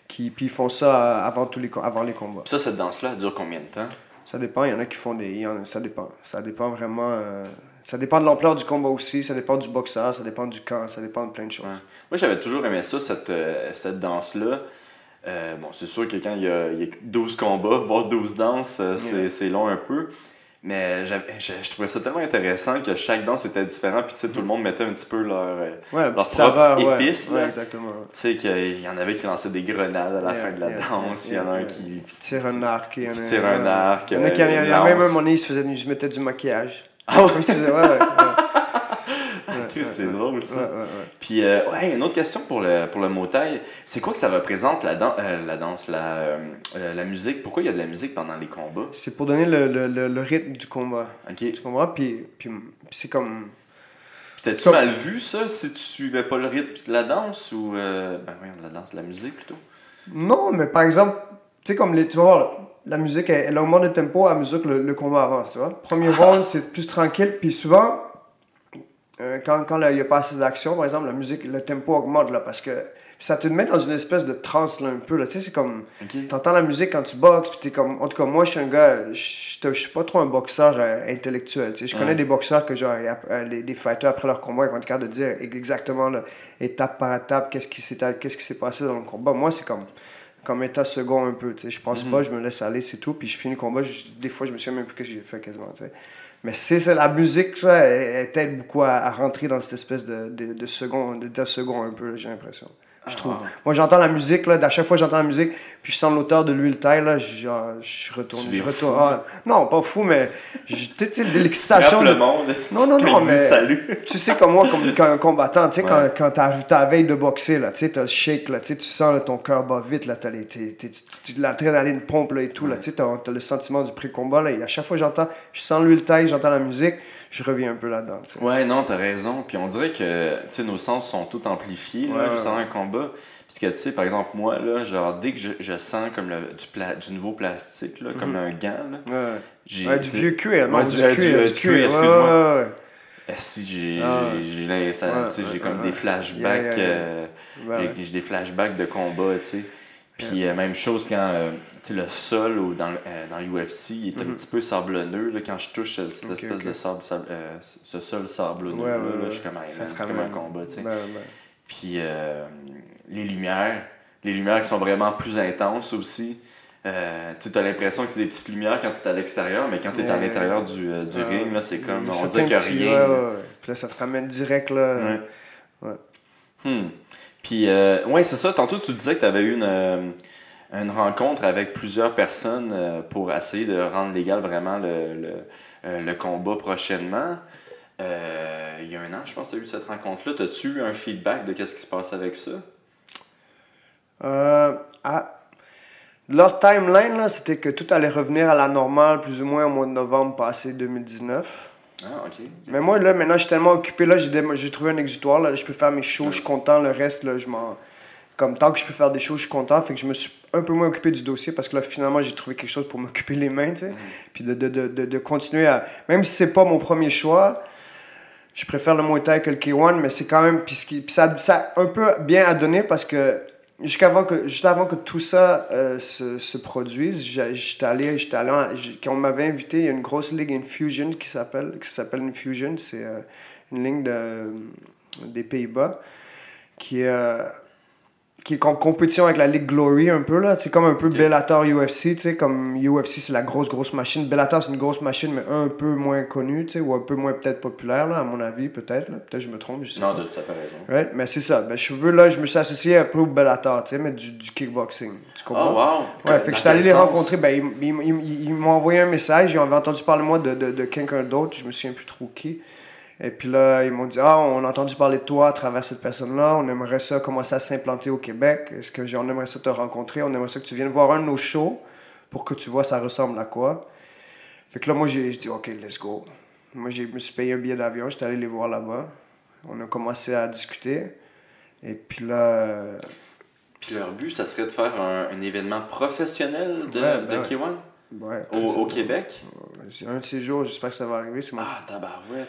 B: Qui, puis ils font ça avant, tous les, avant les combats.
A: Ça, cette danse-là, dure combien de temps?
B: Ça dépend, il y en a qui font des. en ça dépend. Ça dépend vraiment. euh, ça dépend de l'ampleur du combat aussi, ça dépend du boxeur, ça dépend du camp, ça dépend de plein de choses.
A: Ouais. Moi, j'avais toujours aimé ça, cette, euh, cette danse-là. Euh, bon, c'est sûr que quand il y, a, il y a 12 combats, voire 12 danses, c'est
B: Ouais.
A: c'est long un peu. Mais j'avais- je, je trouvais ça tellement intéressant que chaque danse était différente. Puis, tu sais, tout le monde mettait un petit peu leur. euh,
B: Ouais, un
A: Leur
B: petit
A: propre
B: saveur,
A: épice,
B: Ouais,
A: là.
B: exactement.
A: Tu sais, qu'il y en avait qui lançaient des grenades à la
B: Yeah,
A: fin de la
B: yeah,
A: danse. Il y en a un qui.
B: Tire un arc. Il y en
A: Qui
B: a,
A: tire un arc,
B: Il y en a qui,
A: euh,
B: un moment donné, ils se, faisaient, ils se mettaient du maquillage.
A: Ah ouais,
B: ouais. Ouais,
A: Chris,
B: ouais,
A: c'est drôle ça. Puis, euh, ouais, une autre question pour le, pour le Thai. C'est quoi que ça représente, la, dan- euh, la danse, la, euh, euh, la musique? Pourquoi il y a de la musique pendant les combats?
B: C'est pour donner le, le, le, le rythme du combat.
A: Ok.
B: Tu comprends? Puis, puis, puis c'est comme.
A: C'était-tu
B: Comme-
A: mal vu, ça, si tu suivais pas le rythme de la danse ou. ben oui, la danse, la musique plutôt?
B: Non, mais par exemple, tu sais, comme les, tu vas voir, la musique, elle, elle augmente le tempo à mesure que le, le combat avance, tu vois? Premier round, c'est plus tranquille, puis souvent, euh, quand quand là, il n'y a pas assez d'action, par exemple, la musique, le tempo augmente, là, parce que ça te met dans une espèce de transe, là, un peu, là, tu sais, c'est comme, t'entends la musique quand tu boxes, puis t'es comme, en tout cas, moi, je suis un gars, je je suis pas trop un boxeur euh, intellectuel, tu sais, je connais
A: Ouais.
B: des boxeurs que, genre, euh, les- des fighters, après leur combat, ils vont être capables de dire exactement, là, étape par étape, qu'est-ce qui s'est qu'est-ce qui s'est passé dans le combat. Moi, c'est comme comme état second un peu, tu sais. Je pense
A: Mhm.
B: pas, je me laisse aller, c'est tout. Puis je finis le combat, je- des fois, je me souviens même plus que j'ai fait quasiment, tu sais. Mais c'est la musique, ça, elle, elle beaucoup à, rentrer dans cette espèce de, de, de d'état second un peu, j'ai l'impression. Je trouve.
A: Ah.
B: Moi, j'entends la musique, là, à chaque fois que j'entends la musique, puis je sens l'auteur de l'huile taille, là, genre, je retourne. Je retourne. ah, non, pas fou, mais je- tu sais, de l'excitation. De-
A: le monde.
B: Non, non, non, mais-
A: salut.
B: tu sais comme moi, comme, comme un combattant, tu sais,
A: Ouais.
B: quand, quand t'as la veille de boxer, là, tu sais, t'as le shake, là, tu sens là, ton cœur bat vite, là, t'as l'adrénaline pompe, là, et tout, là, tu sais, t'as, t'as le sentiment du pré-combat, là, et à chaque fois que j'entends, je sens l'huile taille, j'entends la musique, je reviens un peu là-dedans.
A: Ouais, non, t'as raison. Puis on dirait que tu sais, nos sens sont tout amplifiés là,
B: Ouais,
A: juste avant un combat. Parce que, tu sais, par exemple, moi, là, genre, dès que je, je sens comme le, du, pla- du nouveau plastique, là, comme un gant, là,
B: Ouais.
A: j'ai.
B: Ouais, du vieux cuir, non,
A: Ouais,
B: du,
A: du-
B: cuir,
A: du-
B: du cuir,
A: excuse-moi. Eh, si j'ai j'ai comme des flashbacks
B: Yeah, yeah, yeah. Ouais,
A: j'ai des flashbacks de combat tu sais puis euh, même chose quand euh, le sol ou dans euh, dans l'UFC il est un
B: Mhm.
A: petit peu sablonneux là, quand je touche cette cette
B: Ok,
A: espèce
B: ok.
A: de sable, sable- euh, ce sol sablonneux
B: Ouais,
A: là,
B: ouais,
A: là,
B: ouais.
A: je suis comme c'est comme un combat tu sais
B: Ben, ben.
A: Puis euh, les lumières les lumières qui sont vraiment plus intenses aussi euh, tu as l'impression que c'est des petites lumières quand tu es à l'extérieur, mais quand tu es à l'intérieur du, euh, du ring, là, c'est comme, on dirait qu'il n'y a rien.
B: Puis là, ça te ramène direct, là.
A: Ouais. Hmm. Puis, euh, ouais, c'est ça. Tantôt, tu disais que tu avais eu une, euh, une rencontre avec plusieurs personnes euh, pour essayer de rendre légal vraiment le, le, le combat prochainement. Euh, il y a un an, je pense tu as eu cette rencontre-là. As-tu eu un feedback de qu'est-ce qui se passe avec ça?
B: Euh, à- Leur timeline, là, c'était que tout allait revenir à la normale plus ou moins au mois de novembre passé 2019.
A: Ah, ok.
B: Mais moi, là, maintenant, je suis tellement occupé. Là, j'ai trouvé un exutoire. Là, je peux faire mes shows, je suis content. Le reste, là, je m'en. Comme tant que je peux faire des shows, je suis content. Fait que je me suis un peu moins occupé du dossier parce que là, finalement, j'ai trouvé quelque chose pour m'occuper les mains, tu sais. Puis de, de, de, de, de continuer à. Même si c'est pas mon premier choix, je préfère le Muay Thai que le K1, mais c'est quand même. Puis, ça, ça a un peu bien à donner parce que. Que, juste avant que tout ça euh, se, se produise, j'étais allé, j'étais allé quand on m'avait invité, il y a une grosse ligue Infusion qui s'appelle, qui s'appelle Infusion, c'est euh, une ligne de, des Pays-Bas qui euh, qui est en compétition avec la Ligue Glory un peu là, c'est comme un peu Bellator UFC, tu sais, comme UFC c'est la grosse grosse machine, Bellator c'est une grosse machine mais un peu moins connue, tu sais, ou un peu moins peut-être populaire là, à mon avis peut-être, peut-être je me trompe, je sais
A: Non,
B: pas.
A: de tout à fait raison.
B: Right? Mais c'est ça. Ben, je veux, là, je me suis associé un peu au Bellator, tu sais, mais du, du kickboxing. Tu
A: Oh,
B: comprends?
A: wow!
B: Ouais, fait que j'étais allé les rencontrer. Ben, ils, ils- ils- ils m'ont envoyé un message. Ils avaient entendu parler, moi, de, de, de quelqu'un d'autre. Je me souviens plus trop qui. Et puis là, ils m'ont dit Ah, on a entendu parler de toi à travers cette personne-là. On aimerait ça commencer à s'implanter au Québec? Est-ce que on aimerait ça te rencontrer? On aimerait ça que tu viennes voir un de nos shows pour que tu vois ça ressemble à quoi? Fait que là, moi, j'ai dit Ok, let's go. Moi, j'ai- je me suis payé un billet d'avion. J'étais allé les voir là-bas. On a commencé à discuter. Et puis là.
A: Puis leur but, ça serait de faire un, un événement professionnel de,
B: Ouais,
A: de
B: ben ouais.
A: K1
B: ouais,
A: au, au Québec?
B: C'est un de ces jours, j'espère que ça va arriver. Mon
A: Ah, tabarouette.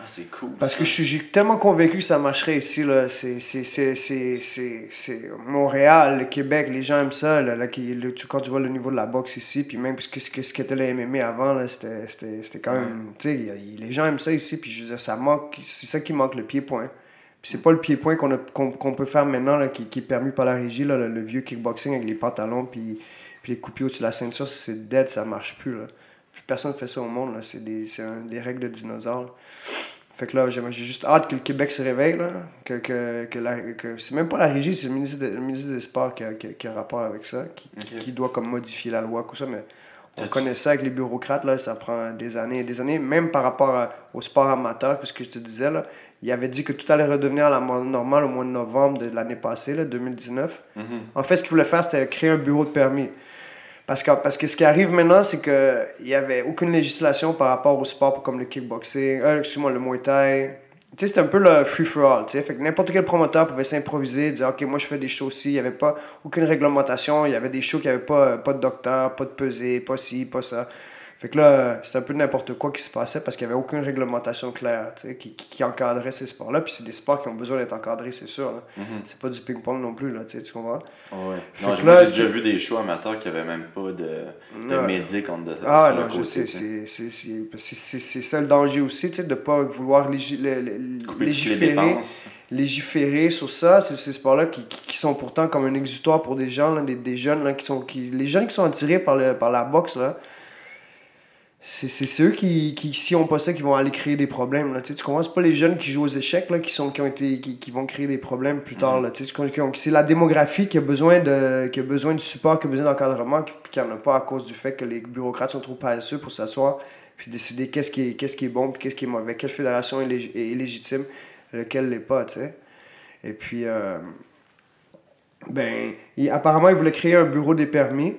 A: Ah, c'est cool.
B: Parce que je suis tellement convaincu que ça marcherait ici. là. C'est c'est- c'est- c'est- c'est- c'est Montréal, le Québec, les gens aiment ça. Là, là, qui, le- tu- quand tu vois le niveau de la boxe ici, puis même ce que- ce qu'était le MMA avant, là, c'était c'était- c'était quand même. Les gens aiment ça ici, puis je dire, ça manque. C'est ça qui manque, le pied-point. Puis c'est pas le pied-point qu'on a- qu'on qu'on peut faire maintenant, là, qui, qui est permis par la régie, là, le, le vieux kickboxing avec les pantalons, puis, puis les coupiers au-dessus de la ceinture, c'est dead, ça marche plus. Là. Personne fait ça au monde, là. c'est des, un- des règles de dinosaures. Fait que là, j'ai j'ai juste hâte que le Québec se réveille, là. Que, que, que, la- que c'est même pas la régie, c'est le ministre, de- le ministre des Sports qui a, qui, a- qui a rapport avec ça, qui, qui- doit comme modifier la loi, tout ça, mais on connaît ça avec les bureaucrates, là, ça prend des années et des années, même par rapport à- au sport amateur, que ce que je te disais, là, il avait dit que tout allait redevenir à la normale au mois de novembre de l'année passée, là, 2019.
A: Mhm.
B: En fait, ce qu'il voulait faire, c'était créer un bureau de permis. Parce que, parce que ce qui arrive maintenant, c'est qu'il n'y avait aucune législation par rapport au sport comme le kickboxing, euh, excuse-moi, le muay thai. Tu sais, c'était un peu le free-for-all, tu sais. Fait n'importe quel promoteur pouvait s'improviser, dire, OK, moi, je fais des shows ci. Il n'y avait pas aucune réglementation. Il y avait des shows qui n'avaient pas, pas de docteur, pas de pesée, pas ci, pas ça. Fait que là, c'était un peu n'importe quoi qui se passait parce qu'il n'y avait aucune réglementation claire, tu sais, qui, qui, qui encadrait ces sports-là. Puis c'est des sports qui ont besoin d'être encadrés, c'est sûr. là.
A: Mhm.
B: C'est pas du ping-pong non plus, là, tu sais, tu comprends?
A: Ouais.
B: Fait
A: Non, j'ai déjà vu des shows amateurs qui avaient même pas de, de médic entre de,
B: Ah non, je sais, c'est- ça le danger aussi, tu sais, de pas vouloir légiférer, légiférer sur ça, c'est ces sports-là qui, qui, qui sont pourtant comme un exutoire pour des gens, là, des, des jeunes, là, qui sont, qui, les jeunes qui sont attirés par, le, par la boxe, là, c'est ceux qui, qui, si on pas ça, qui vont aller créer des problèmes. Là. Tu, sais, tu comprends? Pas les jeunes qui jouent aux échecs là, qui, sont, qui, ont été, qui, qui vont créer des problèmes plus tard. là. Tu sais, C'est la démographie qui a besoin de, qui a besoin de support, qui a besoin d'encadrement, qui qui en a pas à cause du fait que les bureaucrates sont trop paresseux pour s'asseoir puis décider qu'est-ce qui, est, qu'est-ce qui est bon puis qu'est-ce qui est mauvais, quelle fédération est, est légitime, lequel l'est pas. Tu sais. Et puis, euh, ben, il- apparemment, ils voulaient créer un bureau des permis.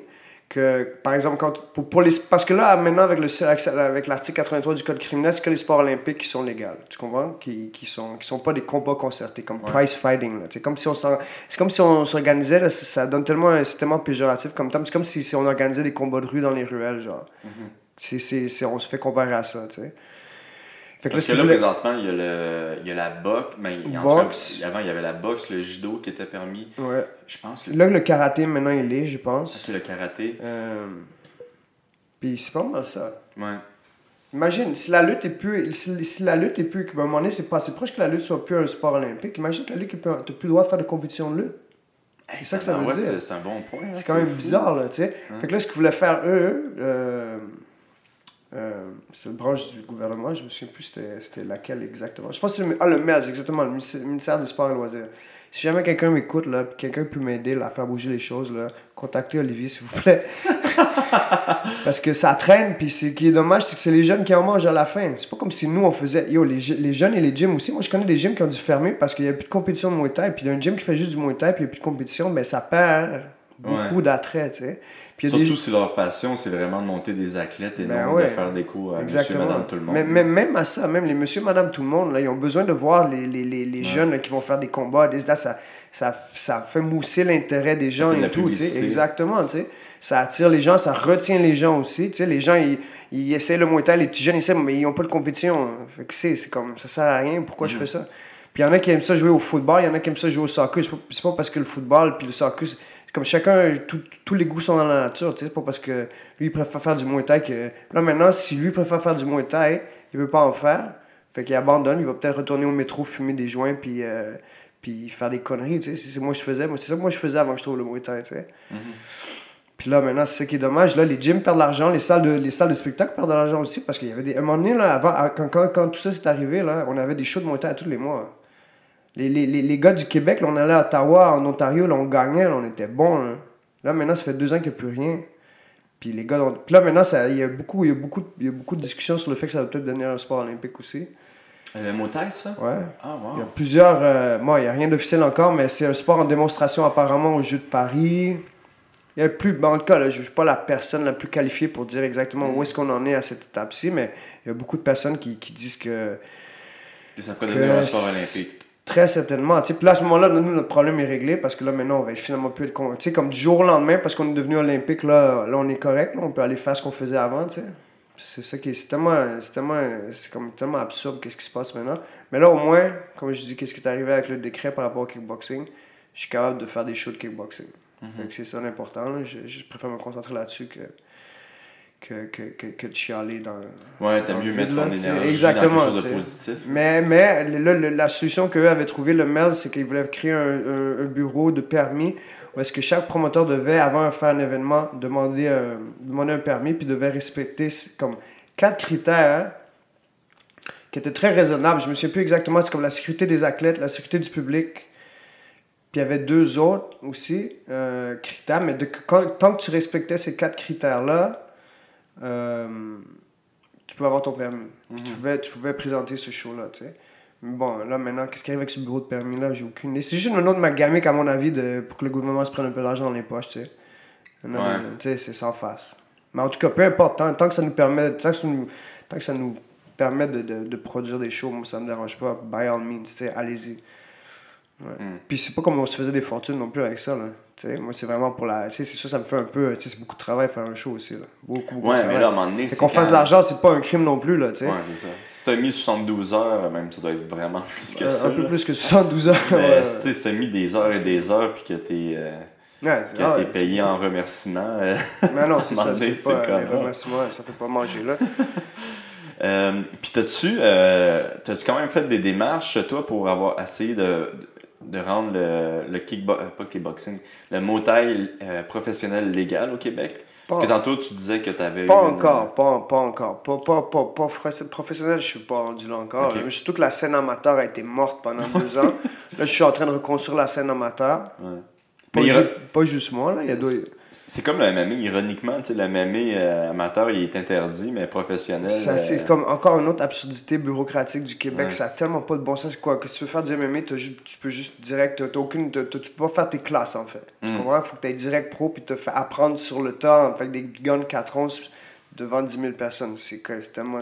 B: Que, par exemple, quand, pour, pour les, parce que là, maintenant, avec, le, avec l'article 83 du Code criminel, c'est que les sports olympiques qui sont légaux. Tu comprends? Qui, qui, sont, qui sont pas des combats concertés, comme prize fighting. C'est comme si on c'est comme si on s'organisait, ça- donne tellement, un- c'est tellement péjoratif comme terme. C'est comme si, si on organisait des combats de rue dans les ruelles, genre. C'est- c'est- on se fait comparer à ça, tu sais. Fait que
A: Parce
B: ce
A: que là, présentement, il y a, le, il y a la boxe. Mais
B: Boxe.
A: avant, il y avait la boxe, le judo qui était permis.
B: Ouais.
A: Je pense que
B: Là, le karaté, maintenant, il est, je pense.
A: c'est le karaté.
B: Euh, Puis c'est pas mal ça.
A: Ouais.
B: Imagine, si la lutte est plus. Si, si la lutte est plus. À un moment donné, c'est pas assez proche que la lutte soit plus un sport olympique. Imagine que la lutte, t'as plus le droit de faire de compétition de lutte. C'est ça que ça
A: Ah
B: veut
A: ouais,
B: dire.
A: c'est- un bon point. hein,
B: C'est quand même
A: fou.
B: bizarre, là, tu sais. Fait que là, ce qu'ils voulaient faire, eux, euh, Euh, c'est une branche du gouvernement, je me souviens plus c'était, laquelle exactement. Je pense que c'est le, ah, le MES, exactement, le ministère des Sports et Loisirs. Si jamais quelqu'un m'écoute, là, quelqu'un peut m'aider à faire bouger les choses, là, contactez Olivier, s'il vous plaît. Parce que ça traîne, puis ce qui est dommage, c'est que c'est les jeunes qui en mangent à la fin. C'est pas comme si nous, on faisait. Yo, les, les jeunes et les gyms aussi. Moi, je connais des gyms qui ont dû fermer parce qu'il n'y a plus de compétition de Muay Thai. Puis d'un gym qui fait juste du Muay Thai, puis il n'y a plus de compétition, ben ça perd beaucoup d'attrait, tu sais.
A: Puis Surtout si leur passion, c'est vraiment de monter des athlètes et ben non de faire des cours à Exactement. monsieur, madame, tout le monde.
B: Mais, même à ça, même les monsieur, madame, tout le monde, là, ils ont besoin de voir les, les, les, les jeunes qui vont faire des combats. Là, ça, ça, ça fait mousser l'intérêt des gens et tout, tu sais. Exactement, tu sais. Ça attire les gens, ça retient les gens aussi, tu sais. Les gens, ils, ils essaient le Muay les petits jeunes, ils essaient, mais ils n'ont pas de compétition. Fait que c'est comme, ça sert à rien, pourquoi je mm. fais ça? Puis il y en a qui aiment ça jouer au football, il y en a qui aiment ça jouer au soccer. C'est pas, pas parce que le football puis le soccer, comme chacun, tous les goûts sont dans la nature, tu sais, pas parce que lui, il préfère faire du Muay Thai que... Là, maintenant, si lui préfère faire du Muay Thai, il veut pas en faire, fait qu'il abandonne, il va peut-être retourner au métro, fumer des joints, puis, euh, puis faire des conneries, tu sais. C'est moi je faisais, c'est ça que moi je faisais avant que je trouve le Muay Thai, tu sais. Mm-hmm. Puis là, maintenant, c'est ça qui est dommage. Là, les gyms perdent de l'argent, les salles de, les salles de spectacle perdent de l'argent aussi, parce qu'il y avait des... À un moment donné, là, avant, quand, quand, quand tout ça s'est arrivé, là, on avait des shows de Thai tous les mois. Les, les, les, gars du Québec, là, on allait à Ottawa, en Ontario, là, on gagnait, on était bons, Là, maintenant, ça fait deux ans qu'il n'y a plus rien. Puis les gars, puis là, maintenant, il y, a beaucoup, il, y a beaucoup, il y a beaucoup de discussions sur le fait que ça va peut-être devenir un sport olympique aussi.
A: Le motail, ça?
B: Ouais. Ah, wow. Il y a plusieurs. Euh, moi, il n'y a rien d'officiel encore, mais c'est un sport en démonstration apparemment au Jeu de Paris. Il y a plus. Ben, en tout cas, là, je ne suis pas la personne la plus qualifiée pour dire exactement où est-ce qu'on en est à cette étape-ci, mais il y a beaucoup de personnes qui, qui disent que.
A: Que ça peut devenir un sport olympique.
B: Très certainement. Puis là, à ce moment-là, nous, notre problème est réglé parce que là, maintenant, on va finalement plus être. Tu sais, comme du jour au lendemain, parce qu'on est devenu olympique, là, là on est correct. on peut aller faire ce qu'on faisait avant. tu sais. C'est ça qui est. C'est tellement. C'est tellement. C'est comme tellement absurde qu'est-ce qui se passe maintenant. Mais là, au moins, comme je dis, qu'est-ce qui est arrivé avec le décret par rapport au kickboxing, je suis capable de faire des shows de kickboxing. Mm-hmm. C'est ça l'important. Je, je préfère me concentrer là-dessus que que, que, que, que de chialer dans.
A: Ouais, t'as mieux mettre ton énergie Exactement, dans quelque chose de positif.
B: Mais, mais là, la solution qu'eux avaient trouvée, le MERS, c'est qu'ils voulaient créer un, un, bureau de permis où est-ce que chaque promoteur devait, avant de faire un événement, demander un, demander un permis puis devait respecter comme quatre critères qui étaient très raisonnables. Je me souviens plus exactement, c'est comme la sécurité des athlètes, la sécurité du public. Puis il y avait deux autres aussi euh, critères, mais de, tant que tu respectais ces quatre critères-là, euh, tu peux avoir ton permis. tu, mhm. pouvais, tu pouvais présenter ce show-là, tu sais. Bon, là, maintenant, qu'est-ce qui arrive avec ce bureau de permis-là? J'ai aucune idée. C'est juste une autre magamique, à mon avis, de, pour que le gouvernement se prenne un peu d'argent dans les poches, tu sais. Tu sais, c'est sans face. Mais en tout cas, peu importe, tant, que ça nous permet, tant que ça nous, tant que ça nous permet de, de, de produire des shows, moi, ça me dérange pas. By all means, tu sais, allez-y. Ouais. Mm. Puis c'est pas comme on se faisait des fortunes non plus avec ça. Là. T'sais, moi, c'est vraiment pour la. C'est ça, ça me fait un peu. C'est beaucoup de travail faire un show aussi. Là. Beaucoup, beaucoup
A: ouais,
B: de travail.
A: mais là, à un moment donné.
B: Qu'on fasse de l'argent, c'est pas un crime non plus. Là,
A: ouais, c'est ça. Si t'as mis 72 heures, même, ça doit être vraiment plus que ça.
B: Un peu plus que 72 heures.
A: Mais si t'as mis des heures et des heures, puis que t'es. Euh... Ouais, que ah, t'es payé en remerciement. Euh,
B: mais non, c'est ça. C'est pas. Les remerciements, ça fait pas manger là.
A: euh, puis t'as-tu euh, t'as-tu quand même fait des démarches, toi, pour avoir essayé de, de rendre le, le kickboxing, euh, pas kickboxing, le motail euh, professionnel légal au Québec? Parce que tantôt, tu disais que tu avais.
B: Pas encore, pas, pas encore. Pas, pas, pas, pas professionnel, je suis pas rendu là encore. Surtout que la scène amateur a été morte pendant deux ans. Là, je suis en train de reconstruire la scène amateur. Pas, pas, juste moi, là. Il y a deux...
A: C'est comme le MMA, ironiquement, tu sais, le MMA euh, amateur, il est interdit, mais professionnel.
B: Ça, c'est euh, comme encore une autre absurdité bureaucratique du Québec. Ça a tellement pas de bon sens. Quoi, que si tu veux faire du MMA, tu peux juste direct. T'as aucune, tu peux pas faire tes classes, en fait. Tu mm. comprends? Faut que tu aies direct pro puis te faire apprendre sur le temps avec des guns 4 onces devant 10 000 personnes. C'est tellement.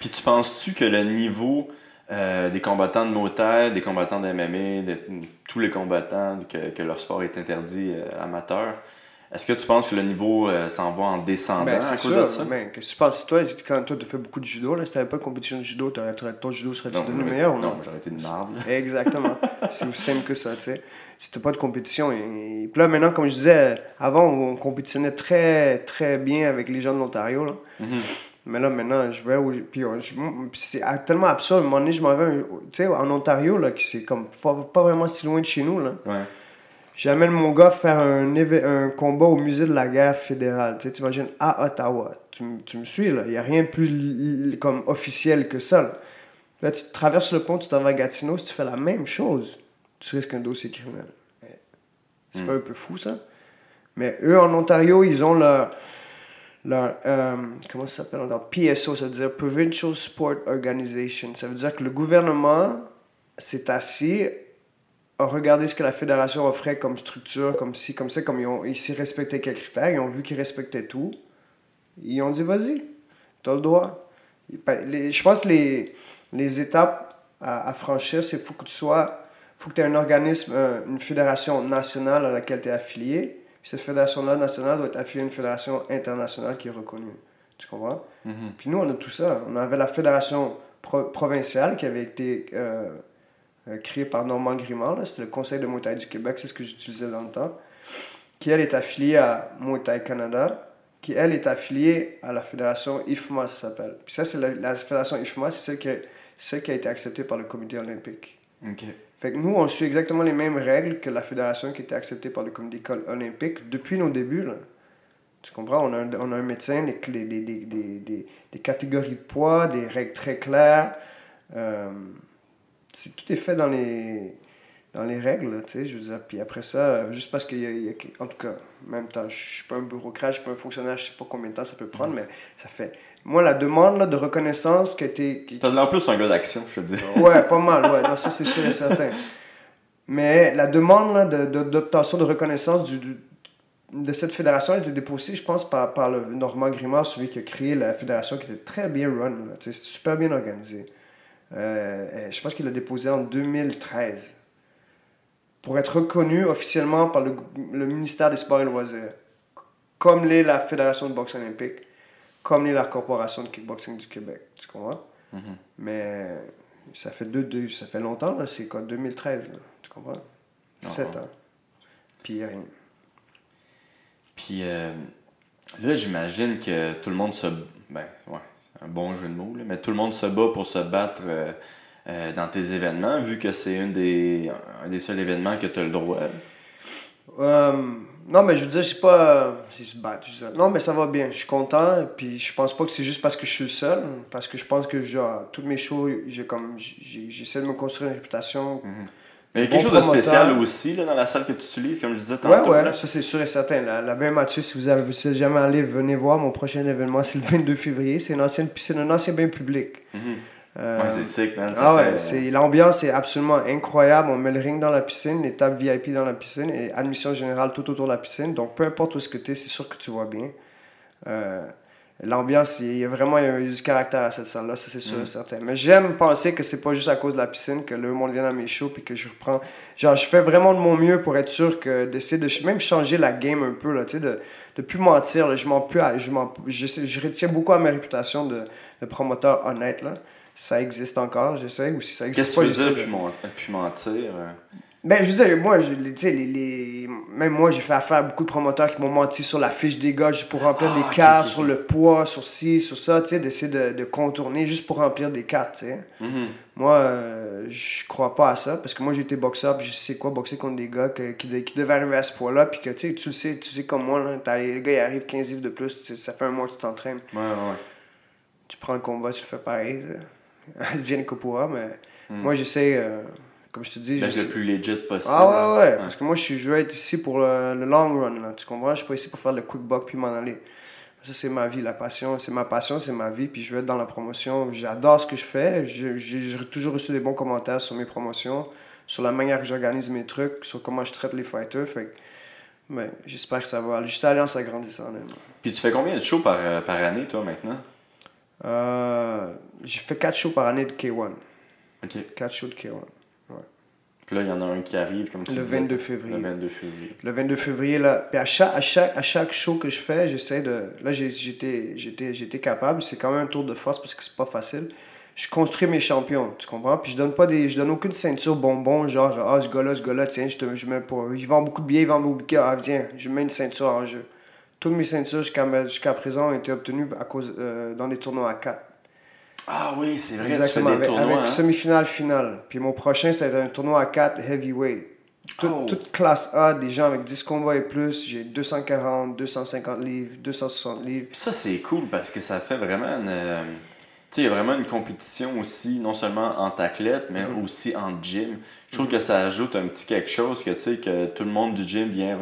A: Puis tu penses-tu que le niveau. Euh, des combattants de motaire, des combattants de MMA, de, tous les combattants, que, que, leur sport est interdit amateur, est-ce que tu penses que le niveau euh, s'en va en descendant ben, à cause de ça?
B: Ben, qu'est-ce que tu penses? Toi, quand toi, tu fais beaucoup de judo, là, si tu n'avais pas de compétition de judo, ton judo serait-tu devenu meilleur
A: ou non? Non, j'aurais été de marde.
B: Exactement. c'est aussi simple que ça, tu sais. Si tu pas de compétition. Et... Puis là, maintenant, comme je disais, avant, on compétitionnait très, très bien avec les gens de l'Ontario. Là. Mm-hmm. Mais là, maintenant, je vais où. Puis, c'est tellement absurde. À un moment donné, je m'en vais, tu sais, en Ontario, là, qui c'est comme pas, pas, vraiment si loin de chez nous, là.
A: Ouais
B: J'amène mon gars faire un, un combat au musée de la guerre fédérale. Tu sais, t'imagines, à Ottawa. Tu, tu me suis, là. Il n'y a rien de plus comme officiel que ça. Là. Là, tu traverses le pont, tu t'en vas à Gatineau, si tu fais la même chose, tu risques un dossier criminel. C'est
A: Mm.
B: pas un peu fou, ça? Mais eux, en Ontario, ils ont leur. leur euh, comment ça s'appelle encore? PSO, ça veut dire Provincial Sport Organization. Ça veut dire que le gouvernement s'est assis, regardé ce que la fédération offrait comme structure, comme ci, comme ça, comme ils, ont, ils respectaient quelques critères, ils ont vu qu'ils respectaient tout. Ils ont dit, vas-y, t'as le droit. Les- je pense que les, les étapes à, à franchir, c'est faut que tu sois, faut que tu aies un organisme, une fédération nationale à laquelle tu es affilié. Puis cette fédération-là nationale doit être affiliée à une fédération internationale qui est reconnue. Tu comprends?
A: Mhm.
B: Puis nous, on a tout ça. On avait la fédération pro- provinciale qui avait été euh, créée par Normand Grimard. C'était le Conseil de Muay Thai du Québec, c'est ce que j'utilisais dans le temps. Qui, elle, est affiliée à Muay Thai Canada. Qui, elle, est affiliée à la fédération IFMA, ça s'appelle. Puis ça, c'est la, la fédération IFMA, c'est celle, qui a- celle qui a été acceptée par le comité olympique.
A: OK.
B: Fait que nous, on suit exactement les mêmes règles que la fédération qui était acceptée par le comité olympique depuis nos débuts. Là. Tu comprends? On a un, on a un médecin, des, clés- des, des, des, des, des catégories de poids, des règles très claires. Euh, c'est- tout est fait dans les, dans les règles, tu sais, je veux dire. Puis après ça, euh, juste parce qu'il y a, il y a- En tout cas, en même temps, je suis pas un bureaucrate, je suis pas un fonctionnaire, je sais pas combien de temps ça peut prendre, mais ça fait... Moi, la demande là, de reconnaissance qui a été... qui-
A: T'as l'air plus un gars d'action, je te dis.
B: Ouais, pas mal, ouais. Non, ça, c'est sûr et certain. Mais la demande là, de- de- d'obtention de, reconnaissance du, du- de cette fédération a été déposée, je pense, par, par le Normand Grimard, celui qui a créé la fédération, qui était très bien run. C'était super bien organisé. Euh, et je pense qu'il l'a déposé en 2013 pour être reconnu officiellement par le, le ministère des Sports et Loisirs, comme l'est la Fédération de boxe olympique, comme l'est la Corporation de kickboxing du Québec. Tu comprends?
A: Mhm.
B: Mais ça fait deux, deux ça fait longtemps. C'est quoi, 2013, là. Tu comprends? Sept ans. Puis rien.
A: Puis euh, là, j'imagine que tout le monde se. Ben, ouais, un bon jeu de mots, là, mais tout le monde se bat pour se battre euh, euh, dans tes événements, vu que c'est un des, un des seuls événements que tu as le droit.
B: Euh, non, mais je veux dire, c'est pas. Ils se dire. Non, mais ça va bien. Je suis content. Puis je pense pas que c'est juste parce que je suis seul. Parce que je pense que, genre, toutes mes shows, j'ai comme. J'essaie de me construire une réputation.
A: Mais il y a
B: Bon
A: quelque chose de spécial aussi là, dans la salle que tu utilises, comme je disais
B: Ouais,
A: tantôt.
B: ouais,
A: là.
B: ça c'est sûr et certain. La, la bain Mathieu, si vous avez vous êtes jamais allé, venez voir. Mon prochain événement, c'est le 22 février. C'est une ancienne piscine, un ancien bain public.
A: Mhm.
B: Euh,
A: Ouais, c'est sick, man. ça
B: Ah
A: fait-
B: ouais, c'est l'ambiance est absolument incroyable. On met le ring dans la piscine, les tables VIP dans la piscine et admission générale tout autour de la piscine. Donc peu importe où que tu es, c'est sûr que tu vois bien. Euh, L'ambiance, il y a vraiment il y a du caractère à cette salle-là, ça c'est sûr et
A: Mm.
B: certain. Mais j'aime penser que c'est pas juste à cause de la piscine que le monde vient à mes shows puis que je reprends. Genre, je fais vraiment de mon mieux pour être sûr que d'essayer de même changer la game un peu, là, tu sais, de, de plus mentir. Là, je m'en plus à- je, m'en- je retiens beaucoup à ma réputation de, de promoteur honnête. Là. Ça existe encore, j'essaie, ou si ça existe
A: Qu'est-ce que
B: pas,
A: tu veux dire, puis, mentir euh?
B: Ben, je veux dire, moi, je, les- les, les- même moi, j'ai fait affaire à beaucoup de promoteurs qui m'ont menti sur la fiche des gars juste pour remplir
A: Ah,
B: des
A: ok,
B: cartes, sur le poids, sur ci, sur ça, tu sais, d'essayer de, de contourner juste pour remplir des cartes, tu sais.
A: Mhm.
B: Moi, euh, je crois pas à ça, parce que moi, j'ai été boxeur, puis je sais quoi, boxer contre des gars que- qui, de- qui devaient arriver à ce poids-là, puis que, tu sais, tu le sais, tu sais comme moi, là, le gars, il arrive 15 livres de plus, ça fait un mois que tu t'entraînes,
A: Ouais, ouais,
B: tu prends le combat, tu le fais pareil. Advienne que pourra, mais
A: Mm.
B: moi, j'essaie, euh, comme je te dis,
A: D'être le plus legit possible.
B: ah ouais, ouais,
A: Ouais.
B: parce que moi, je, je veux être ici pour le, le long run, là, tu comprends? Je suis pas ici pour faire le quick buck puis m'en aller. Ça, c'est ma vie, la passion. C'est ma passion, c'est ma vie, puis je veux être dans la promotion. J'adore ce que je fais. J'ai toujours reçu des bons commentaires sur mes promotions, sur la manière que j'organise mes trucs, sur comment je traite les fighters. Fait que, ben, j'espère que ça va. Juste Alliance agrandissant, honnêtement.
A: Puis tu fais combien de shows par, euh, par année, toi, maintenant?
B: Euh, J'ai fait 4 shows par année de K1.
A: OK.
B: 4 shows de K1.
A: Puis là, il y en a un qui arrive, comme tu
B: Le
A: disais.
B: 22 février.
A: Le 22 février.
B: Le 22 février, là. Puis à chaque, à chaque, à chaque show que je fais, j'essaie de. Là, j'étais capable. C'est quand même un tour de force parce que c'est pas facile. Je construis mes champions, tu comprends? Puis je donne pas des. Je donne aucune ceinture bonbon, genre, ah, ce gars-là, ce gars-là, tiens, je, te, je mets pas. Ils vendent beaucoup de billets, ils vendent beaucoup de billets. Ah, tiens, je mets une ceinture en jeu. Toutes mes ceintures jusqu'à présent ont été obtenues à cause, euh, dans des tournois à 4.
A: Ah oui, c'est vrai,
B: Exactement,
A: tu fais
B: avec,
A: des tournois,
B: avec
A: hein?
B: semi-finale, finale. Puis mon prochain, ça va être un tournoi à 4 heavyweight. Tout-
A: Oh.
B: Toute classe A, des gens avec 10 combats et plus, j'ai 240, 250 livres, 260 livres.
A: Ça, c'est cool parce que ça fait vraiment une. Il y a vraiment une compétition aussi, non seulement entre athlètes, mais
B: Mhm.
A: aussi en gym. Je trouve que ça ajoute un petit quelque chose que, tu sais, que tout le monde du gym vient,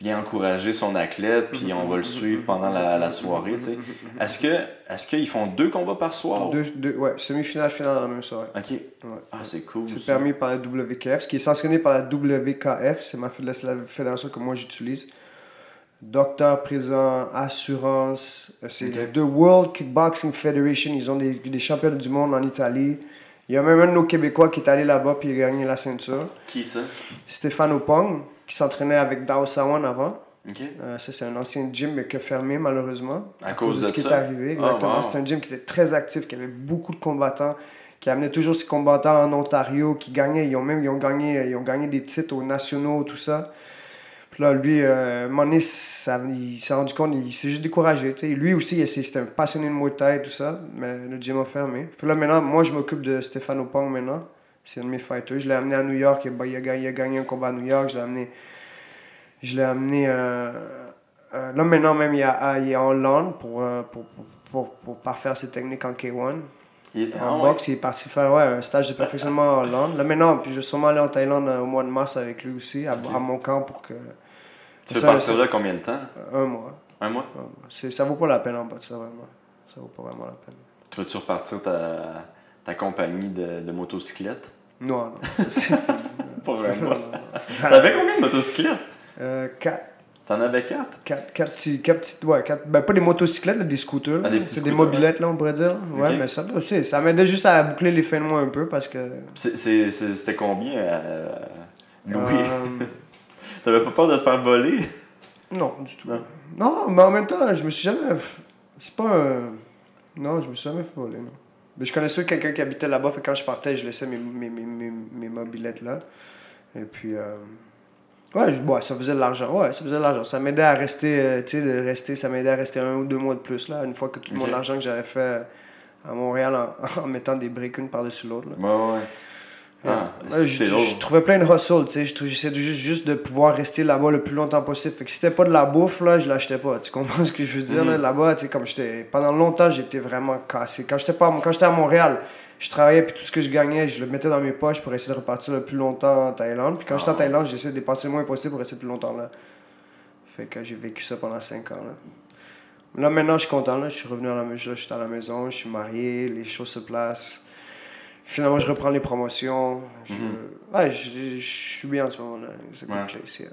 A: vient encourager son athlète, puis on va le suivre pendant la, la soirée, tu sais. Est-ce que est-ce qu'ils font deux combats par soir?
B: Deux, deux, ouais, semi-finale, finale dans la même soirée.
A: Ok. Ah, c'est cool.
B: C'est permis par la WKF, ce qui est sanctionné par la WKF, c'est ma c'est la fédération que moi j'utilise. Docteur présent, assurance, c'est
A: Ok.
B: The World Kickboxing Federation, ils ont des, des championnats du monde en Italie. Il y a même un de nos Québécois qui est allé là-bas puis il a gagné la ceinture.
A: Qui ça?
B: Stéphane Opong, qui s'entraînait avec Dao Sawan avant.
A: Ok.
B: Euh, ça, c'est un ancien gym mais qui a fermé malheureusement.
A: À cause de
B: ce qui
A: ça?
B: est arrivé. Exactement.
A: Ah, wow.
B: C'est un gym qui était très actif, qui avait beaucoup de combattants, qui amenait toujours ses combattants en Ontario, qui gagnaient. Ils ont même ils ont gagné, ils ont gagné des titres aux nationaux, tout ça. Puis là, lui, euh, à un moment donné, ça- il s'est rendu compte, il s'est juste découragé. Lui aussi, il- c'était un passionné de Muay Thai, tout ça, mais le gym a fermé. Puis là, maintenant, moi, je m'occupe de Stéphane Opong maintenant. C'est un de mes fighters. Je l'ai amené à New York. Il a, il a gagné, il a gagné un combat à New York. Je l'ai amené. Je l'ai amené. euh, euh, là, maintenant, même, il, est à- il est en Hollande pour, euh, pour, pour, pour, pour parfaire ses techniques en K1.
A: Il- ah,
B: En
A: ouais.
B: boxe, il est parti faire ouais, un stage de perfectionnement en Hollande. Là, maintenant, puis je vais sûrement aller en Thaïlande au mois de mars avec lui aussi, à mon camp pour que.
A: Tu veux partir là combien de temps?
B: Un mois.
A: Un mois?
B: C'est- Ça vaut pas la peine en bas de ça, vraiment. Ça vaut pas vraiment la peine.
A: Tu veux-tu repartir ta, ta compagnie de, de motocyclette?
B: Non, non. C'est.
A: Pas vraiment. T'avais combien de motocyclettes?
B: Euh, quatre,
A: T'en avais quatre?
B: quatre, quatre, petits, quatre petites. Ouais, quatre, ben, pas des motocyclettes, là, des scooters.
A: Ah, des
B: mobilettes, là, on pourrait dire. Ouais, mais ça, ça m'aidait juste à boucler les fins de mois un peu parce que.
A: C'était combien euh, Louis?
B: euh,
A: T'avais pas peur de te faire voler?
B: Non, du tout.
A: Non.
B: Non, mais en même temps, je me suis jamais. C'est pas un. Non, je me suis jamais fait voler, non. Mais je connaissais quelqu'un qui habitait là-bas, fait quand je partais, je laissais mes, mes, mes, mes, mes mobilettes là. Et puis. euh, Ouais, je- ouais, ça faisait de l'argent. Ouais, ça faisait de l'argent. Ça m'aidait à rester, euh, tu sais, de rester, ça m'aidait à rester un ou deux mois de plus, là, une fois que tout mon argent que j'avais fait à Montréal en, en mettant des briques une par-dessus l'autre.
A: ouais. Ah,
B: Ouais, je, trouvais plein de hustle, tu sais. J'essayais juste, juste de pouvoir rester là-bas le plus longtemps possible. Fait que si c'était pas de la bouffe, là, je l'achetais pas. Tu comprends ce que je veux dire?
A: Mhm.
B: Là-bas, tu sais, comme j'étais... Pendant longtemps, j'étais vraiment cassé. Quand j'étais pas... Quand j'étais à Montréal, je travaillais, puis tout ce que je gagnais, je le mettais dans mes poches pour essayer de repartir le plus longtemps en Thaïlande. Puis quand j'étais en
A: Ah.
B: Thaïlande, j'essayais de dépenser le moins possible pour rester plus longtemps là. Fait que j'ai vécu ça pendant 5 ans, là. Là, maintenant, je suis content, là. Je suis revenu à la maison, je suis à la maison, je suis marié, les choses se placent. Finalement, je reprends les promotions. Je,
A: Mhm.
B: ouais, je, je- je suis bien en ce moment-là. C'est
A: Ouais.
B: place, yeah.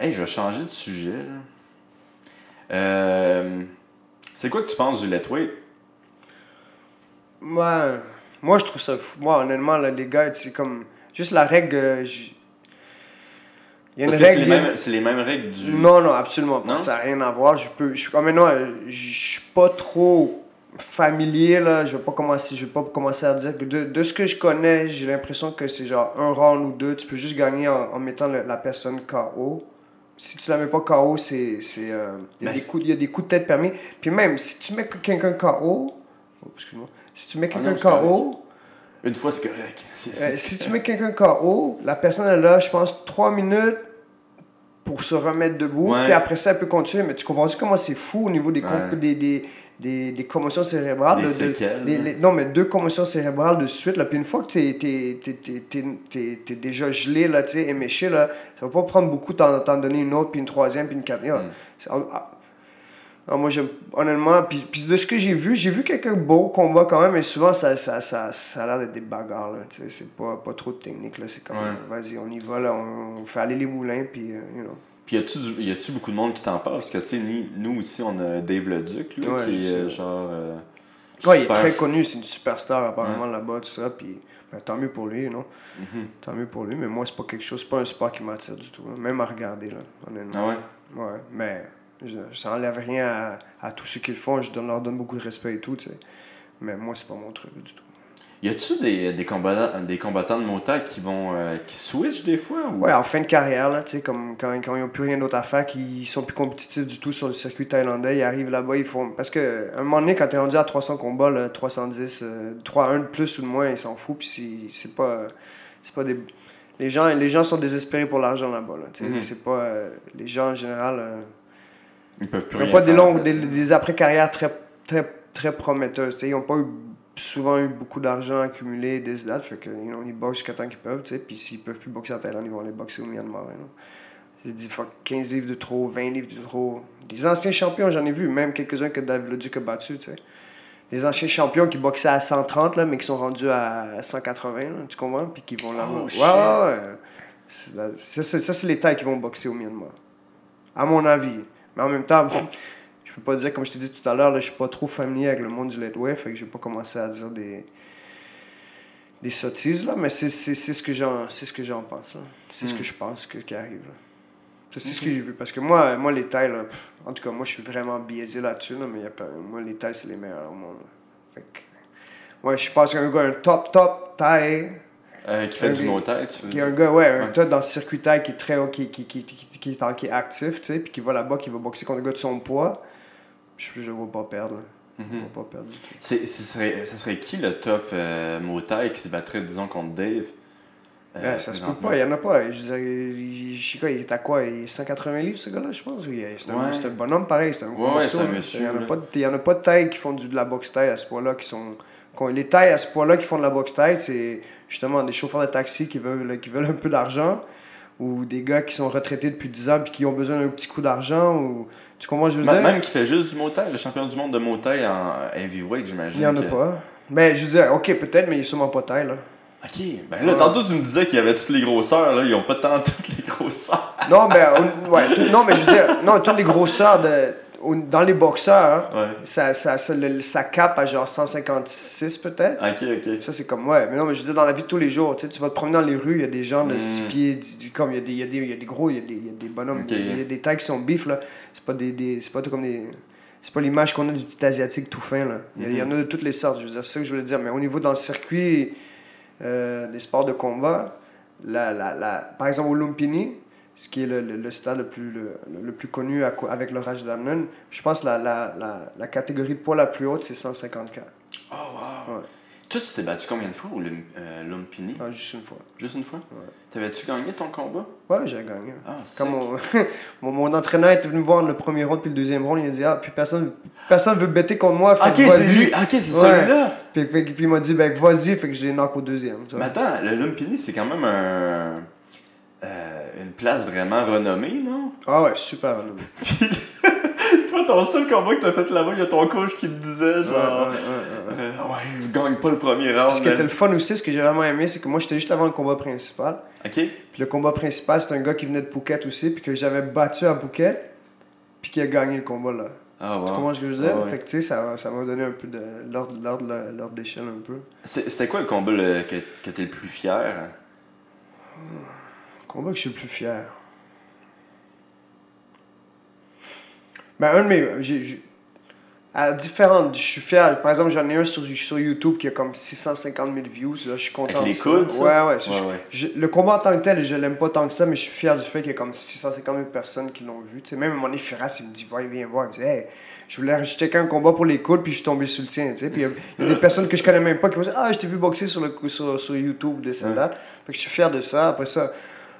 A: Hey, je vais changer de sujet. là. Euh, c'est quoi que tu penses du let weight?
B: Moi, moi, je trouve ça fou. Moi, honnêtement, là, les gars, c'est comme. Juste la règle. euh, j- Il y a une
A: c'est
B: règle.
A: les, mêmes- c'est les mêmes règles du.
B: Non, non, absolument pas.
A: Non?
B: Ça n'a rien à voir. Je peux. Je, comme maintenant, je je suis pas trop familier là. Je vais pas commencer. Je vais pas commencer à dire que de, de ce que je connais, j'ai l'impression que c'est genre un round ou deux. Tu peux juste gagner en, en mettant le- la personne KO. Si tu la mets pas KO, c'est c'est euh, il y a
A: Ben-
B: des coups il y a des coups de tête permis. Puis même si tu mets que quelqu'un KO, oh, excuse-moi. Si tu mets
A: Ah
B: quelqu'un. KO,
A: Une fois, c'est correct.
B: Euh, si tu mets quelqu'un KO, la personne est là, je pense, 3 minutes pour se remettre debout. Puis après ça, elle peut continuer. Mais tu comprends comment c'est fou au niveau des,
A: Ouais.
B: des, des, des, des commotions cérébrales?
A: Des
B: de- de-
A: séquelles,
B: des-
A: là.
B: les- non, mais deux commotions cérébrales de suite. Là. Puis une fois que tu es, déjà gelé, là, éméché, là, ça va pas prendre beaucoup d'en t'en donner une autre, puis une troisième, puis une quatrième.
A: Mm.
B: C'est- ah, moi, j'aime, honnêtement, puis, puis de ce que j'ai vu, j'ai vu quelques beaux combats quand même, mais souvent, ça, ça, ça, ça a l'air d'être des bagarres, là, c'est pas, pas trop de technique, là, c'est comme,
A: Ouais.
B: vas-y, on y va, là, on, on fait aller les moulins, puis, euh, you know.
A: Puis y a-tu, beaucoup de monde qui t'en parle? Parce que, tu sais, nous ici, on a Dave Leduc, là,
B: Ouais,
A: qui est genre. euh,
B: Ouais, il est très connu, c'est une superstar apparemment là-bas, tout ça, puis ben, tant mieux pour lui, non?
A: Mhm.
B: Tant mieux pour lui, mais moi, c'est pas quelque chose, c'est pas un sport qui m'attire du tout, là, même à regarder, là, honnêtement.
A: Ah ouais?
B: Ouais, mais je, ça enlève rien à, à tous ceux qui le font, je donne- leur donne beaucoup de respect et tout, tu sais. Mais moi, c'est pas mon truc du tout.
A: Y a-tu des, des, combattants, des combattants de motard qui vont. euh, qui switchent des fois? Ou...
B: Ouais, en fin de carrière, là, comme quand, quand ils n'ont plus rien d'autre à faire, qu'ils sont plus compétitifs du tout sur le circuit thaïlandais, ils arrivent là-bas, ils font. Parce que à un moment donné, quand t'es rendu à 300 combats, là, 310, euh, 3 1 de plus ou de moins, ils s'en foutent, puis c'est- pas. C'est pas des. Les gens, les gens sont désespérés pour l'argent là-bas. Là.
A: Mhm.
B: C'est pas... euh, les gens, en général...
A: Ils peuvent plus
B: Ils
A: rien
B: pas des
A: faire,
B: longues,
A: là,
B: des, des après-carrières très, très, très prometteuses. tu sais. Ils n'ont pas eu, souvent eu beaucoup d'argent accumulé, des dates. Fait que, you know, ils boxent jusqu'à temps qu'ils peuvent. tu sais. Puis s'ils peuvent plus boxer en Thaïlande, ils vont aller boxer au Myanmar. you know. C'est dit fuck, 15 livres de trop, 20 livres de trop. Des anciens champions, j'en ai vu, même quelques-uns que David Leduc a battu. tu sais. Des anciens champions qui boxaient à 130, là, mais qui sont rendus à 180, là, tu comprends? Puis qui vont là-bas.
A: Oh,
B: ouais,
A: shit.
B: ouais, ouais. C'est la- Ça, c'est ça, c'est les Thaïs qui vont boxer au Myanmar. À mon avis. Mais en même temps, je peux pas dire, comme je t'ai dit tout à l'heure, je suis pas trop familier avec le monde du lightweight, fait que je vais pas commencer à dire des, des sottises, là, mais c'est ce que j'en ce pense. C'est ce
A: Hmm.
B: que je pense que, qui arrive. là. C'est ce que j'ai vu. Parce que moi, moi les tailles, là, pff, en tout cas, moi, je suis vraiment biaisé là-dessus, là, mais y a pas, moi, les tailles, c'est les meilleurs au monde. là. Fait que, moi, je pense qu'un gars, un top, top taille,
A: Euh, qui fait
B: Un
A: du tête, tu veux
B: qui est un gars, ouais, un
A: Ouais.
B: tas dans le circuit taille qui est très haut, qui, qui, qui, qui, qui, qui est, en- qui est actif, tu sais, puis qui va là-bas, qui va boxer contre un gars de son poids, je ne vais pas perdre. là. Je
A: Mhm.
B: vais pas perdre.
A: C'est- ce serait, ça serait qui le top euh, mot tête qui se battrait, disons, contre Dave? Euh,
B: Ouais, ça se peut pas, il y en a pas. Je sais quoi, il est à quoi Il est 180 livres, ce gars-là, je pense. C'est un,
A: Ouais.
B: un bonhomme pareil, c'est un gros
A: Ouais, ouais,
B: morceau, Il y en a pas de- taille qui font du, de la boxe taille à ce poids-là, qui sont. Les tailles à ce poids-là qui font de la boxe taille, c'est justement des chauffeurs de taxi qui veulent, qui veulent un peu d'argent, ou des gars qui sont retraités depuis 10 ans puis qui ont besoin d'un petit coup d'argent, ou. Tu comprends, je veux dire?
A: Même qui fait juste du mot tête, le champion du monde de mot tête en heavyweight, j'imagine.
B: Il y en a
A: que-
B: pas. Mais je veux dire, ok, peut-être, mais il est sûrement pas taille, là.
A: Ok, ben là,
B: Ouais.
A: tantôt tu me disais qu'il y avait toutes les grosseurs, là, ils ont pas tant toutes les grosseurs.
B: Non, ben, on- ouais, tout- non, mais je veux dire, non, toutes les grosseurs de, dans les boxeurs,
A: Ouais.
B: ça, ça, ça, le- ça cape à genre 156 peut-être.
A: Ok, ok.
B: Ça, c'est comme, ouais. Mais non, mais je veux dire, dans la vie de tous les jours, tu sais, tu vas te promener dans les rues, il y a des gens de
A: Mm.
B: 6 pieds, du- du- comme il y, a des, il, y a des, il y a des gros, il y a des, il y a des bonhommes, il y a des tailles qui sont bifs, là. C'est pas des, des c'est pas tout comme des... C'est pas l'image qu'on a du petit asiatique tout fin, là. Il y, en a de toutes les sortes, je veux dire, c'est ça que je voulais dire. Mais au niveau dans le circuit euh, des sports de combat, la, la, la, par exemple au Lumpini, ce qui est le, le, le stade le plus, le, le plus connu à avec le Raj Damnon, je pense que la, la, la, la catégorie de poids la plus haute, c'est 154.
A: Oh, wow.
B: Ouais.
A: Toi, tu t'es battu combien de fois au euh, Lumpini?
B: Ah, juste une fois.
A: Juste une fois?
B: Ouais.
A: T'avais-tu gagné ton combat?
B: Ouais, j'ai gagné.
A: Ah,
B: Quand mon, mon, mon entraîneur était venu me voir le premier round puis le deuxième round, il a dit Ah, puis personne, personne veut bêter contre moi. Fait
A: Ok, c'est lui. Ok, c'est
B: Ouais.
A: celui-là.
B: Puis, que- puis il m'a dit Ben, vas-y, fait que j'ai knock au deuxième. tu vois.
A: Mais attends, le Lumpini, c'est quand même un. Euh, une place vraiment renommée, non?
B: Ah ouais, super.
A: Toi, ton seul combat que t'as fait là-bas, il y a ton coach qui me disait, genre.
B: ouais, ouais, ouais.
A: euh, ouais, gagne pas le premier round.
B: Ce qui était le fun aussi, ce que j'ai vraiment aimé, c'est que moi, j'étais juste avant le combat principal.
A: Ok.
B: Puis le combat principal, c'est un gars qui venait de Phuket aussi, puis que j'avais battu à Phuket, puis qui a gagné le combat là.
A: Ah,
B: Tu
A: wow.
B: comprends ce que je veux dire?
A: Ah ouais.
B: Fait que tu sais, ça ça m'a donné un peu de l'ordre d'échelle un peu.
A: C'était quoi le combat le- que, que t'es le plus fier
B: Combat que je suis le plus fier. Ben, un de mes. à différentes. Je suis fier. Par exemple, j'en ai un sur, sur YouTube qui a comme 650 000 views. Là, je suis content
A: Avec
B: de
A: les coudes, ça?
B: Ouais, ouais. ça,
A: Ouais,
B: je-
A: ouais.
B: je- le combat en tant que tel, je l'aime pas tant que ça, mais je suis fier du fait qu'il y a comme 650 000 personnes qui l'ont vu. Tu sais, même donné, Firas, il me dit, va, viens voir. Il me dit, hey, je voulais checker un combat pour les coudes, puis je suis tombé sur le tien. Tu sais, puis il y a- il y, a des personnes que je connais même pas qui vont dire, ah, je t'ai vu boxer sur, le, sur, sur YouTube, des
A: Ouais.
B: dates. Fait que je suis fier de ça. Après ça,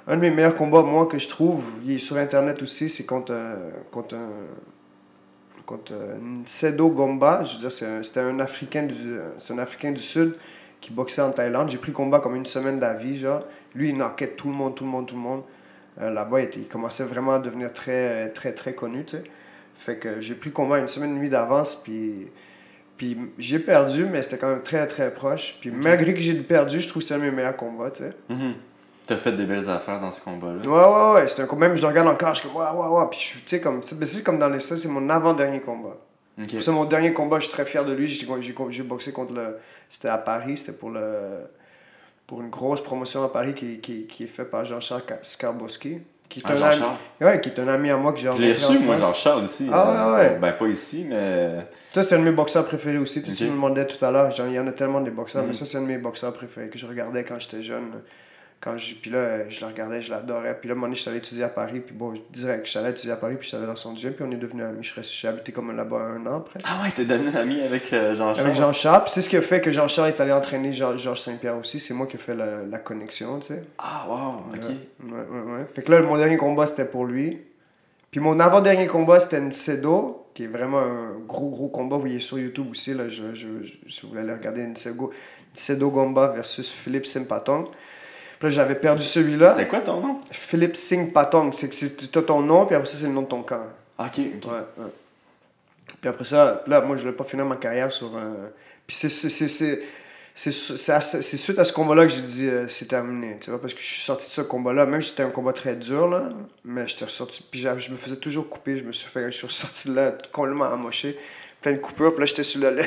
B: un de mes meilleurs combats, moi, que je trouve, il est sur Internet aussi, c'est contre, un- contre un. Contre un Nsedo Gomba. Je veux dire, c'est un- c'était un, Africain du, c'est un Africain du Sud qui boxait en Thaïlande. J'ai pris combat comme une semaine d'avis, genre. Lui, il knockait tout le monde, tout le monde, tout le monde. Euh, Là-bas, il, commençait vraiment à devenir très, très, très connu, tu sais. Fait que j'ai pris combat une semaine et demie d'avance, puis... Puis j'ai perdu, mais c'était quand même très, très proche. Puis malgré que j'ai perdu, je trouve que c'est un de mes meilleurs combats, tu sais.
A: Mhm. T'as fait des belles affaires dans ce combat-là.
B: Ouais, ouais, ouais. C'est un combat, même je le regarde encore, je suis comme, ouais, ouais, ouais. Puis je suis, tu sais, comme, c'est comme dans les ça, c'est mon avant-dernier combat.
A: Ok.
B: C'est mon dernier combat, je suis très fier de lui. J'ai boxé contre le. C'était à Paris, c'était pour le. Pour une grosse promotion à Paris qui, qui, qui est faite par Jean-Charles Ka- Skarboski. Qui est,
A: Ah,
B: un ami, ouais, qui est un ami à moi que j'ai
A: Je l'ai
B: rencontré
A: reçu, moi. Jean-Charles, ici.
B: Ah,
A: Euh,
B: ouais, ouais.
A: Ben, pas ici, mais.
B: Ça, c'est un de mes boxeurs préférés aussi. Tu sais,
A: Ok.
B: tu me demandais tout à l'heure, il y en a tellement des boxeurs,
A: Mhm.
B: mais ça, c'est un de mes boxeurs préférés que je regardais quand j'étais jeune. Quand je, puis là, je le regardais, je l'adorais. Puis là, donné, je suis allé étudier à Paris. Puis bon, je dirais que je suis allé étudier à Paris, puis je suis allé dans son gym. Puis on est devenu amis. Je suis habité comme là-bas un an presque.
A: Ah ouais, t'es devenu ami avec euh, Jean-Charles.
B: Avec Jean-Charles. Puis c'est ce qui a fait que Jean-Charles est allé entraîner Georges Saint-Pierre aussi. C'est moi qui ai fait la, la connexion, tu sais.
A: Ah, wow, ok.
B: Ouais, ouais, ouais. Fait que là, mon dernier combat, c'était pour lui. Puis mon avant-dernier combat, c'était Ncedo, qui est vraiment un gros, gros combat. Vous voyez sur YouTube aussi, là, je, je, je- si vous voulez aller regarder Ncedo, Ncedo Gomba versus Philippe Simpatong. Puis là, j'avais perdu celui-là.
A: C'était quoi ton nom?
B: Philippe Singh Patong. C'est que c'est- t'as ton nom, puis après ça, c'est le nom de ton camp.
A: Ok, ok.
B: Ouais, ouais. Puis après ça, là, moi, je voulais pas finir ma carrière sur un. Puis c'est. c'est- c'est- c'est- c'est c'est c'est suite à ce combat-là que j'ai dit euh, c'est terminé. Tu vois, parce que je suis sorti de ce combat-là, même si c'était un combat très dur, là, mais j'étais ressorti. Puis je me faisais toujours couper. Je me suis fait. Je suis ressorti de là complètement amoché, plein de coupures. Puis là, j'étais sur le. puis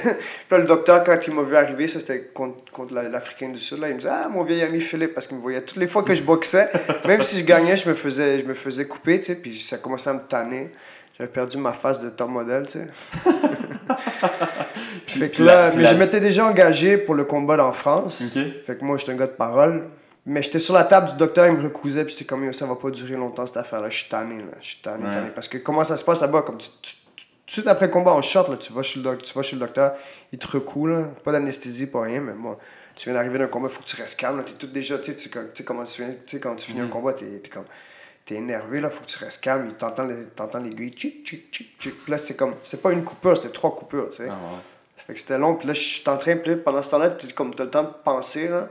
B: là, le docteur, quand il m'a vu arriver, ça c'était contre, contre la- l'Africain du Sud, là, il me disait Ah, mon vieil ami Philippe, parce qu'il me voyait toutes les fois que je boxais, même si je gagnais, je me faisais, je me faisais couper, tu sais, puis ça commençait à me tanner. J'avais perdu ma face de top modèle, tu sais.
A: Puis-
B: Fait que
A: puis
B: là,
A: la-
B: mais
A: la-
B: je m'étais déjà engagé pour le combat en France.
A: Ok.
B: Fait que moi, j'étais un gars de parole. Mais j'étais sur la table du docteur, il me recousait, puis j'étais comme, ça va pas durer longtemps cette affaire-là. Je suis tanné, là. Je suis tanné,
A: Ouais.
B: tanné. Parce que comment ça se passe là-bas? Comme tu, tu- de suite après le combat, en short, là, tu, vas chez le doc- tu vas chez le docteur, il te recoue, là. Pas d'anesthésie, pas rien, mais moi, tu viens d'arriver d'un combat, il faut que tu restes calme, là. T'es tout déjà, tu sais, tu comment tu sais, quand tu finis un
A: Mhm.
B: combat, t'es t'es comme. T'es énervé, là, faut que tu restes calme. T'entends les- t'entends l'aiguille, tchic, tchic, tchic, tchic. Là, c'est comme. C'est pas une coupure, c'était trois coupures, tu sais.
A: Ah, ouais.
B: Fait que c'était long, puis là, je suis en train, puis pendant ce temps-là, tu comme, as le temps de penser, là.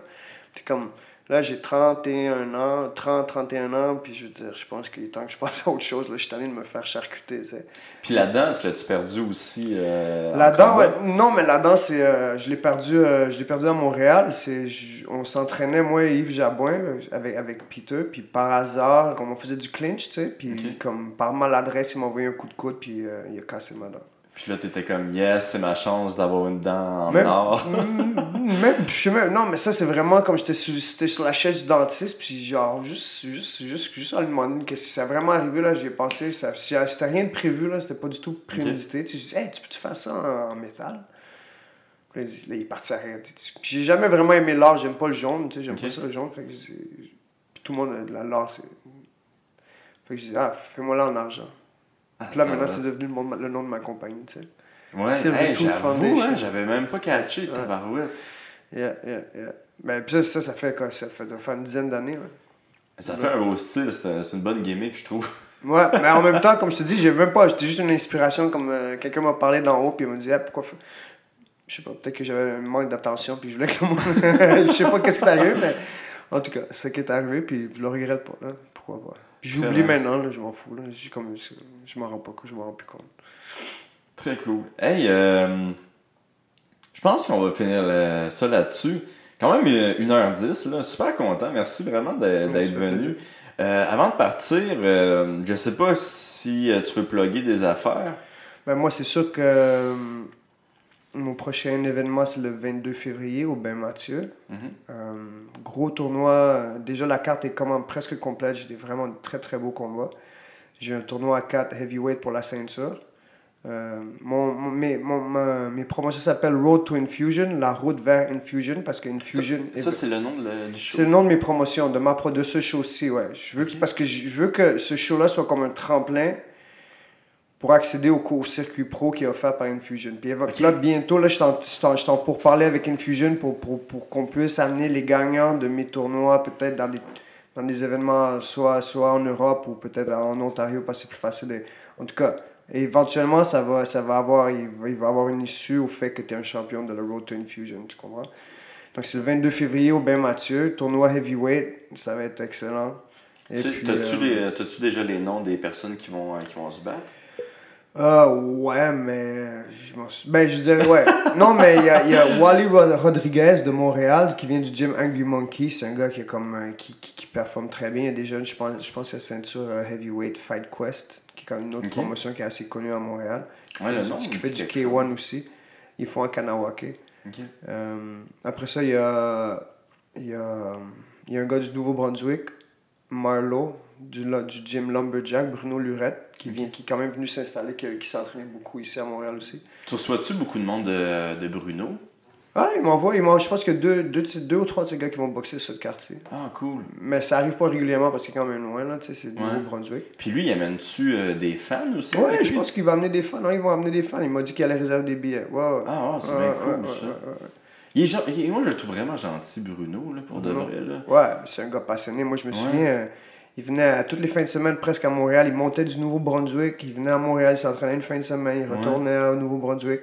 B: T'es comme, là, j'ai 31 ans, 30, 31 ans, puis je veux dire, je pense qu'il est temps que je passe à autre chose, là. Je suis tanné de me faire charcuter, tu sais.
A: Puis la danse, l'as-tu perdu aussi? euh,
B: La ouais, non, mais la c'est, euh, je l'ai perdu, euh, je l'ai perdu à Montréal. C'est, on s'entraînait, moi et Yves Jabouin, avec, avec Peter, puis par hasard, comme on faisait du clinch, tu sais, puis comme par maladresse, il m'a envoyé un coup de coude, puis il a cassé ma dent.
A: Puis là, t'étais comme, yes, c'est ma chance d'avoir une dent en
B: Même-
A: or.
B: Même, je même- non, mais ça, c'est vraiment comme j'étais sur, sur la chaise du dentiste, puis genre, juste, juste, juste, juste en lui demandant qu'est-ce qui s'est vraiment arrivé, là, j'ai pensé, ça, si- c'était rien de prévu, là, c'était pas du tout prémédité. Tu sais, hey, tu peux-tu faire ça en, en métal? Puis là, il est parti sais. Puis J'ai jamais vraiment aimé l'or, j'aime pas le jaune, tu sais, j'aime pas ça le jaune, fait que c'est- puis tout le monde a de la l'or, c'est. Fait que je dis, ah, fais-moi là en argent. Là, maintenant, c'est devenu le, nom de- ma compagnie, tu sais.
A: Ouais, hey, j'avoue, hein, j'avais même pas catché,
B: Ouais.
A: tabarouette.
B: Yeah, yeah, yeah. Ben, puis ça, ça, ça fait quoi? Ça fait, ça fait une dizaine d'années, là.
A: Ça fait un beau style, c'est une bonne gimmick, je trouve.
B: Ouais, mais en même temps, comme je te dis, j'ai même pas. J'étais juste une inspiration, comme euh, quelqu'un m'a parlé d'en haut, puis il m'a dit, ah, pourquoi. Je sais pas, peut-être que j'avais un manque d'attention, puis je voulais que le monde. je sais pas qu'est-ce qui est arrivé, mais en tout cas, c'est ce qui est arrivé, puis je le regrette pas, là. Pourquoi pas? J'oublie maintenant, là, je m'en fous, là. J'ai comme, je m'en rends pas compte, je m'en rends plus compte.
A: Très cool. Hey, euh, je pense qu'on va finir le- ça là-dessus. Quand même euh, 1h10, là. Super content. Merci vraiment d'être venu. Euh, avant de partir, euh, je sais pas si euh, tu veux plugger des affaires.
B: Ben, moi, c'est sûr que euh, mon prochain événement, c'est le 22 février au Bain Mathieu.
A: Mhm.
B: Euh, gros tournoi. Déjà, la carte est comment, presque complète. J'ai vraiment de très très beaux combats. J'ai un tournoi à 4 heavyweight pour la ceinture. Euh, mon, mon- mes, mon- ma- mes promotions s'appellent Road to Infusion, la route vers Infusion, parce que Infusion.
A: Ça, ça, c'est le nom de le- du show.
B: C'est le nom de mes promotions, de ma de ce show-ci, ouais. Je veux parce que je veux que ce show-là soit comme un tremplin pour accéder au cours circuit pro qui est offert par Infusion. Puis
A: Ok.
B: là, bientôt, là, je suis en- je suis en- je suis en pour parler avec Infusion pour, pour, pour qu'on puisse amener les gagnants de mes tournois peut-être dans des, dans des événements soit, soit en Europe ou peut-être en Ontario parce que c'est plus facile. En tout cas, éventuellement, ça va, ça va avoir, il va, il va avoir une issue au fait que tu es un champion de la Road to Infusion, tu comprends? Donc c'est le 22 février au Bain Mathieu, tournoi heavyweight, ça va être excellent.
A: T'as-tu
B: euh,
A: déjà les noms des personnes qui vont, euh, qui vont se battre?
B: Ah ouais, mais je m'en suis... Ben, je dirais, ouais. non, mais il y a, y a Wally Rod- Rodriguez de Montréal qui vient du gym Angry Monkey. C'est un gars qui, est comme, euh, qui, qui, qui performe très bien. Il y a des jeunes, je pense, je pense qu'il y a ceinture euh, Heavyweight Fight Quest, qui est quand même une autre promotion qui est assez connue à Montréal.
A: Ouais, le nom,
B: qui fait du
A: quelque
B: K1 aussi. Ils font un Kanawake.
A: Ok.
B: Euh, après ça, il y a, y, a, il y a un gars du Nouveau-Brunswick, Marlowe, du, du gym Lumberjack, Bruno Lurette, qui, vient, qui est quand même venu s'installer, qui, qui s'entraîne beaucoup ici à Montréal aussi.
A: Tu reçois-tu beaucoup de monde de, de Bruno?
B: Ah, m'envoient, ils m'envoient- je pense que deux, deux, ou trois de ces gars qui vont boxer sur le quartier.
A: Ah, cool.
B: Mais ça arrive pas régulièrement parce que c'est quand même loin, là, tu sais, c'est du
A: Ouais.
B: Nouveau-Brunswick.
A: Puis lui, il amène-tu euh, des fans aussi?
B: Ouais, je
A: lui?
B: pense qu'il va amener des fans. Non, ils vont amener des fans. Il m'a dit qu'il allait réserver des billets. Ouais.
A: Ah, c'est bien cool, ça. Il est gen- il est- Moi, je le trouve vraiment gentil, Bruno, là, pour de vrai. Là.
B: Ouais, c'est un gars passionné. Moi, je me
A: Ouais.
B: souviens, euh, il venait à, toutes les fins de semaine presque à Montréal. Il montait du Nouveau-Brunswick. Il venait à Montréal, il s'entraînait une fin de semaine. Il
A: Ouais.
B: retournait au Nouveau-Brunswick.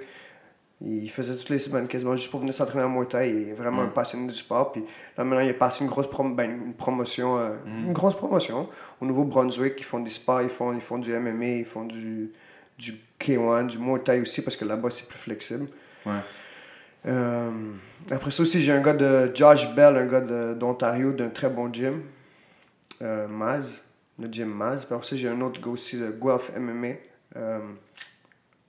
B: Il faisait toutes les semaines quasiment juste pour venir s'entraîner à Muay Thai. Il est vraiment
A: Ouais.
B: un passionné du sport. Puis là, maintenant, il est passé une grosse prom- ben, une promotion. euh,
A: Mm.
B: Une grosse promotion. Au Nouveau-Brunswick, ils font des sports, ils font, ils font du MMA, ils font du, du K1, du Muay Thai aussi, parce que là-bas, c'est plus flexible.
A: Ouais.
B: Euh, après ça aussi, j'ai un gars de Josh Bell, un gars d'Ontario, d'un très bon gym. Euh, Maz, le gym Maz. Puis après j'ai un autre gars aussi de Guelph MMA. euh,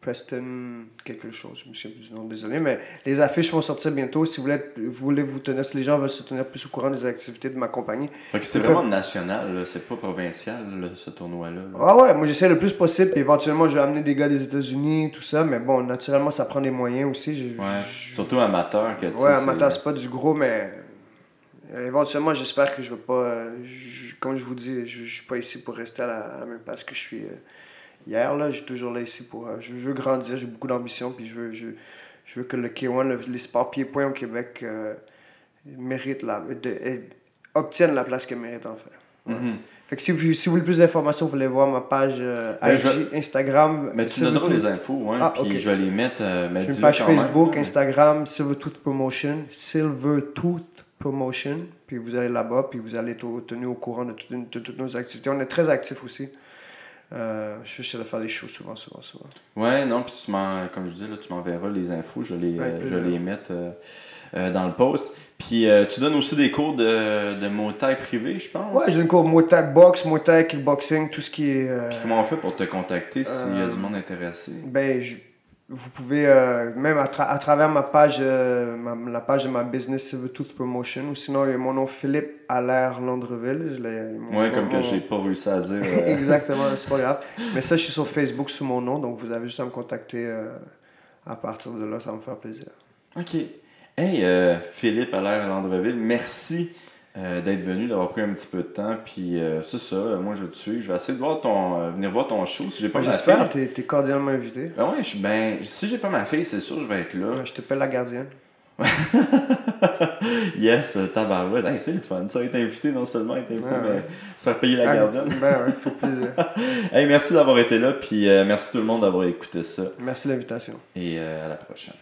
B: Preston, quelque chose, je me souviens plus du nom, désolé. Mais les affiches vont sortir bientôt. Si vous voulez, vous voulez vous tenir, si les gens veulent se tenir plus au courant des activités de ma compagnie.
A: C'est vraiment
B: peuvent-
A: national, c'est pas provincial, là, ce tournoi-là. là.
B: Ah ouais, moi j'essaie le plus possible. Puis éventuellement, je vais amener des gars des États-Unis, tout ça. Mais bon, naturellement, ça prend des moyens aussi. Je-
A: Ouais.
B: je-
A: Surtout amateur, que tu
B: Ouais, amateur, c'est pas du gros, mais euh, éventuellement, j'espère que je vais pas. je- comme je vous dis, je, je suis pas ici pour rester à la, à la même place que je suis euh, hier. Là, je suis toujours là ici pour. euh, je, je veux grandir, j'ai beaucoup d'ambition, puis je veux, je, je veux que le K1, le- les sports pieds-points au Québec, euh, méritent la, de- obtiennent la place qu'elles méritent en fait.
A: Mhm.
B: Fait que si vous, si vous voulez plus d'informations, vous voulez voir ma page euh,
A: Ben,
B: IG,
A: je-
B: Instagram.
A: Mais tu donneras les infos,
B: Ah,
A: puis je vais les mettre. euh,
B: J'ai une page Facebook. Instagram, Silvertooth Promotion, Silvertooth Promotion. Puis vous allez là-bas, puis vous allez être tenu au courant de, tout- de toutes nos activités. On est très actifs aussi. Euh, je suis de faire des shows souvent, souvent, souvent.
A: Ouais, non, puis tu m'en, comme je disais, là, tu m'enverras les infos, je les,
B: Avec
A: euh, je les mettre euh, dans le post. Puis euh, tu donnes aussi des cours de, de Muay Thai privé, je pense.
B: Ouais, j'ai une cours Muay Thai boxe, Muay Thai kickboxing, tout ce qui est.
A: Puis comment on fait pour te contacter s'il y a du monde intéressé?
B: Ben, je- vous pouvez, euh, même à, tra- à travers ma page, euh, ma- la page de ma business Silvertooth Promotion, ou sinon, il y a mon nom Philippe Allaire Landreville. Je mon-
A: Ouais, comme
B: mon-
A: que j'ai pas réussi à dire. euh,
B: Exactement, c'est pas grave. Mais ça, je suis sur Facebook sous mon nom, donc vous avez juste à me contacter euh, à partir de là, ça va me faire plaisir.
A: Ok. Hey, euh, Philippe Allaire Landreville, merci euh, d'être venu, d'avoir pris un petit peu de temps. Puis euh, c'est ça, moi je te suivre. Je vais essayer de voir ton, euh, venir voir ton show si j'ai pas ma
B: J'espère,
A: fille.
B: t'es es cordialement invité.
A: Ben ouais, je, ben, si j'ai pas ma fille, c'est sûr, je vais être là.
B: Je t'appelle la gardienne.
A: yes, tabarouette. Hey, c'est le fun, ça, être invité, non seulement être invité,
B: Ouais,
A: mais
B: ouais.
A: se faire payer la
B: Ah,
A: gardienne.
B: Ben ouais, fait plaisir.
A: hey, merci d'avoir été là, puis merci tout le monde d'avoir écouté ça.
B: Merci de l'invitation.
A: Et à la prochaine.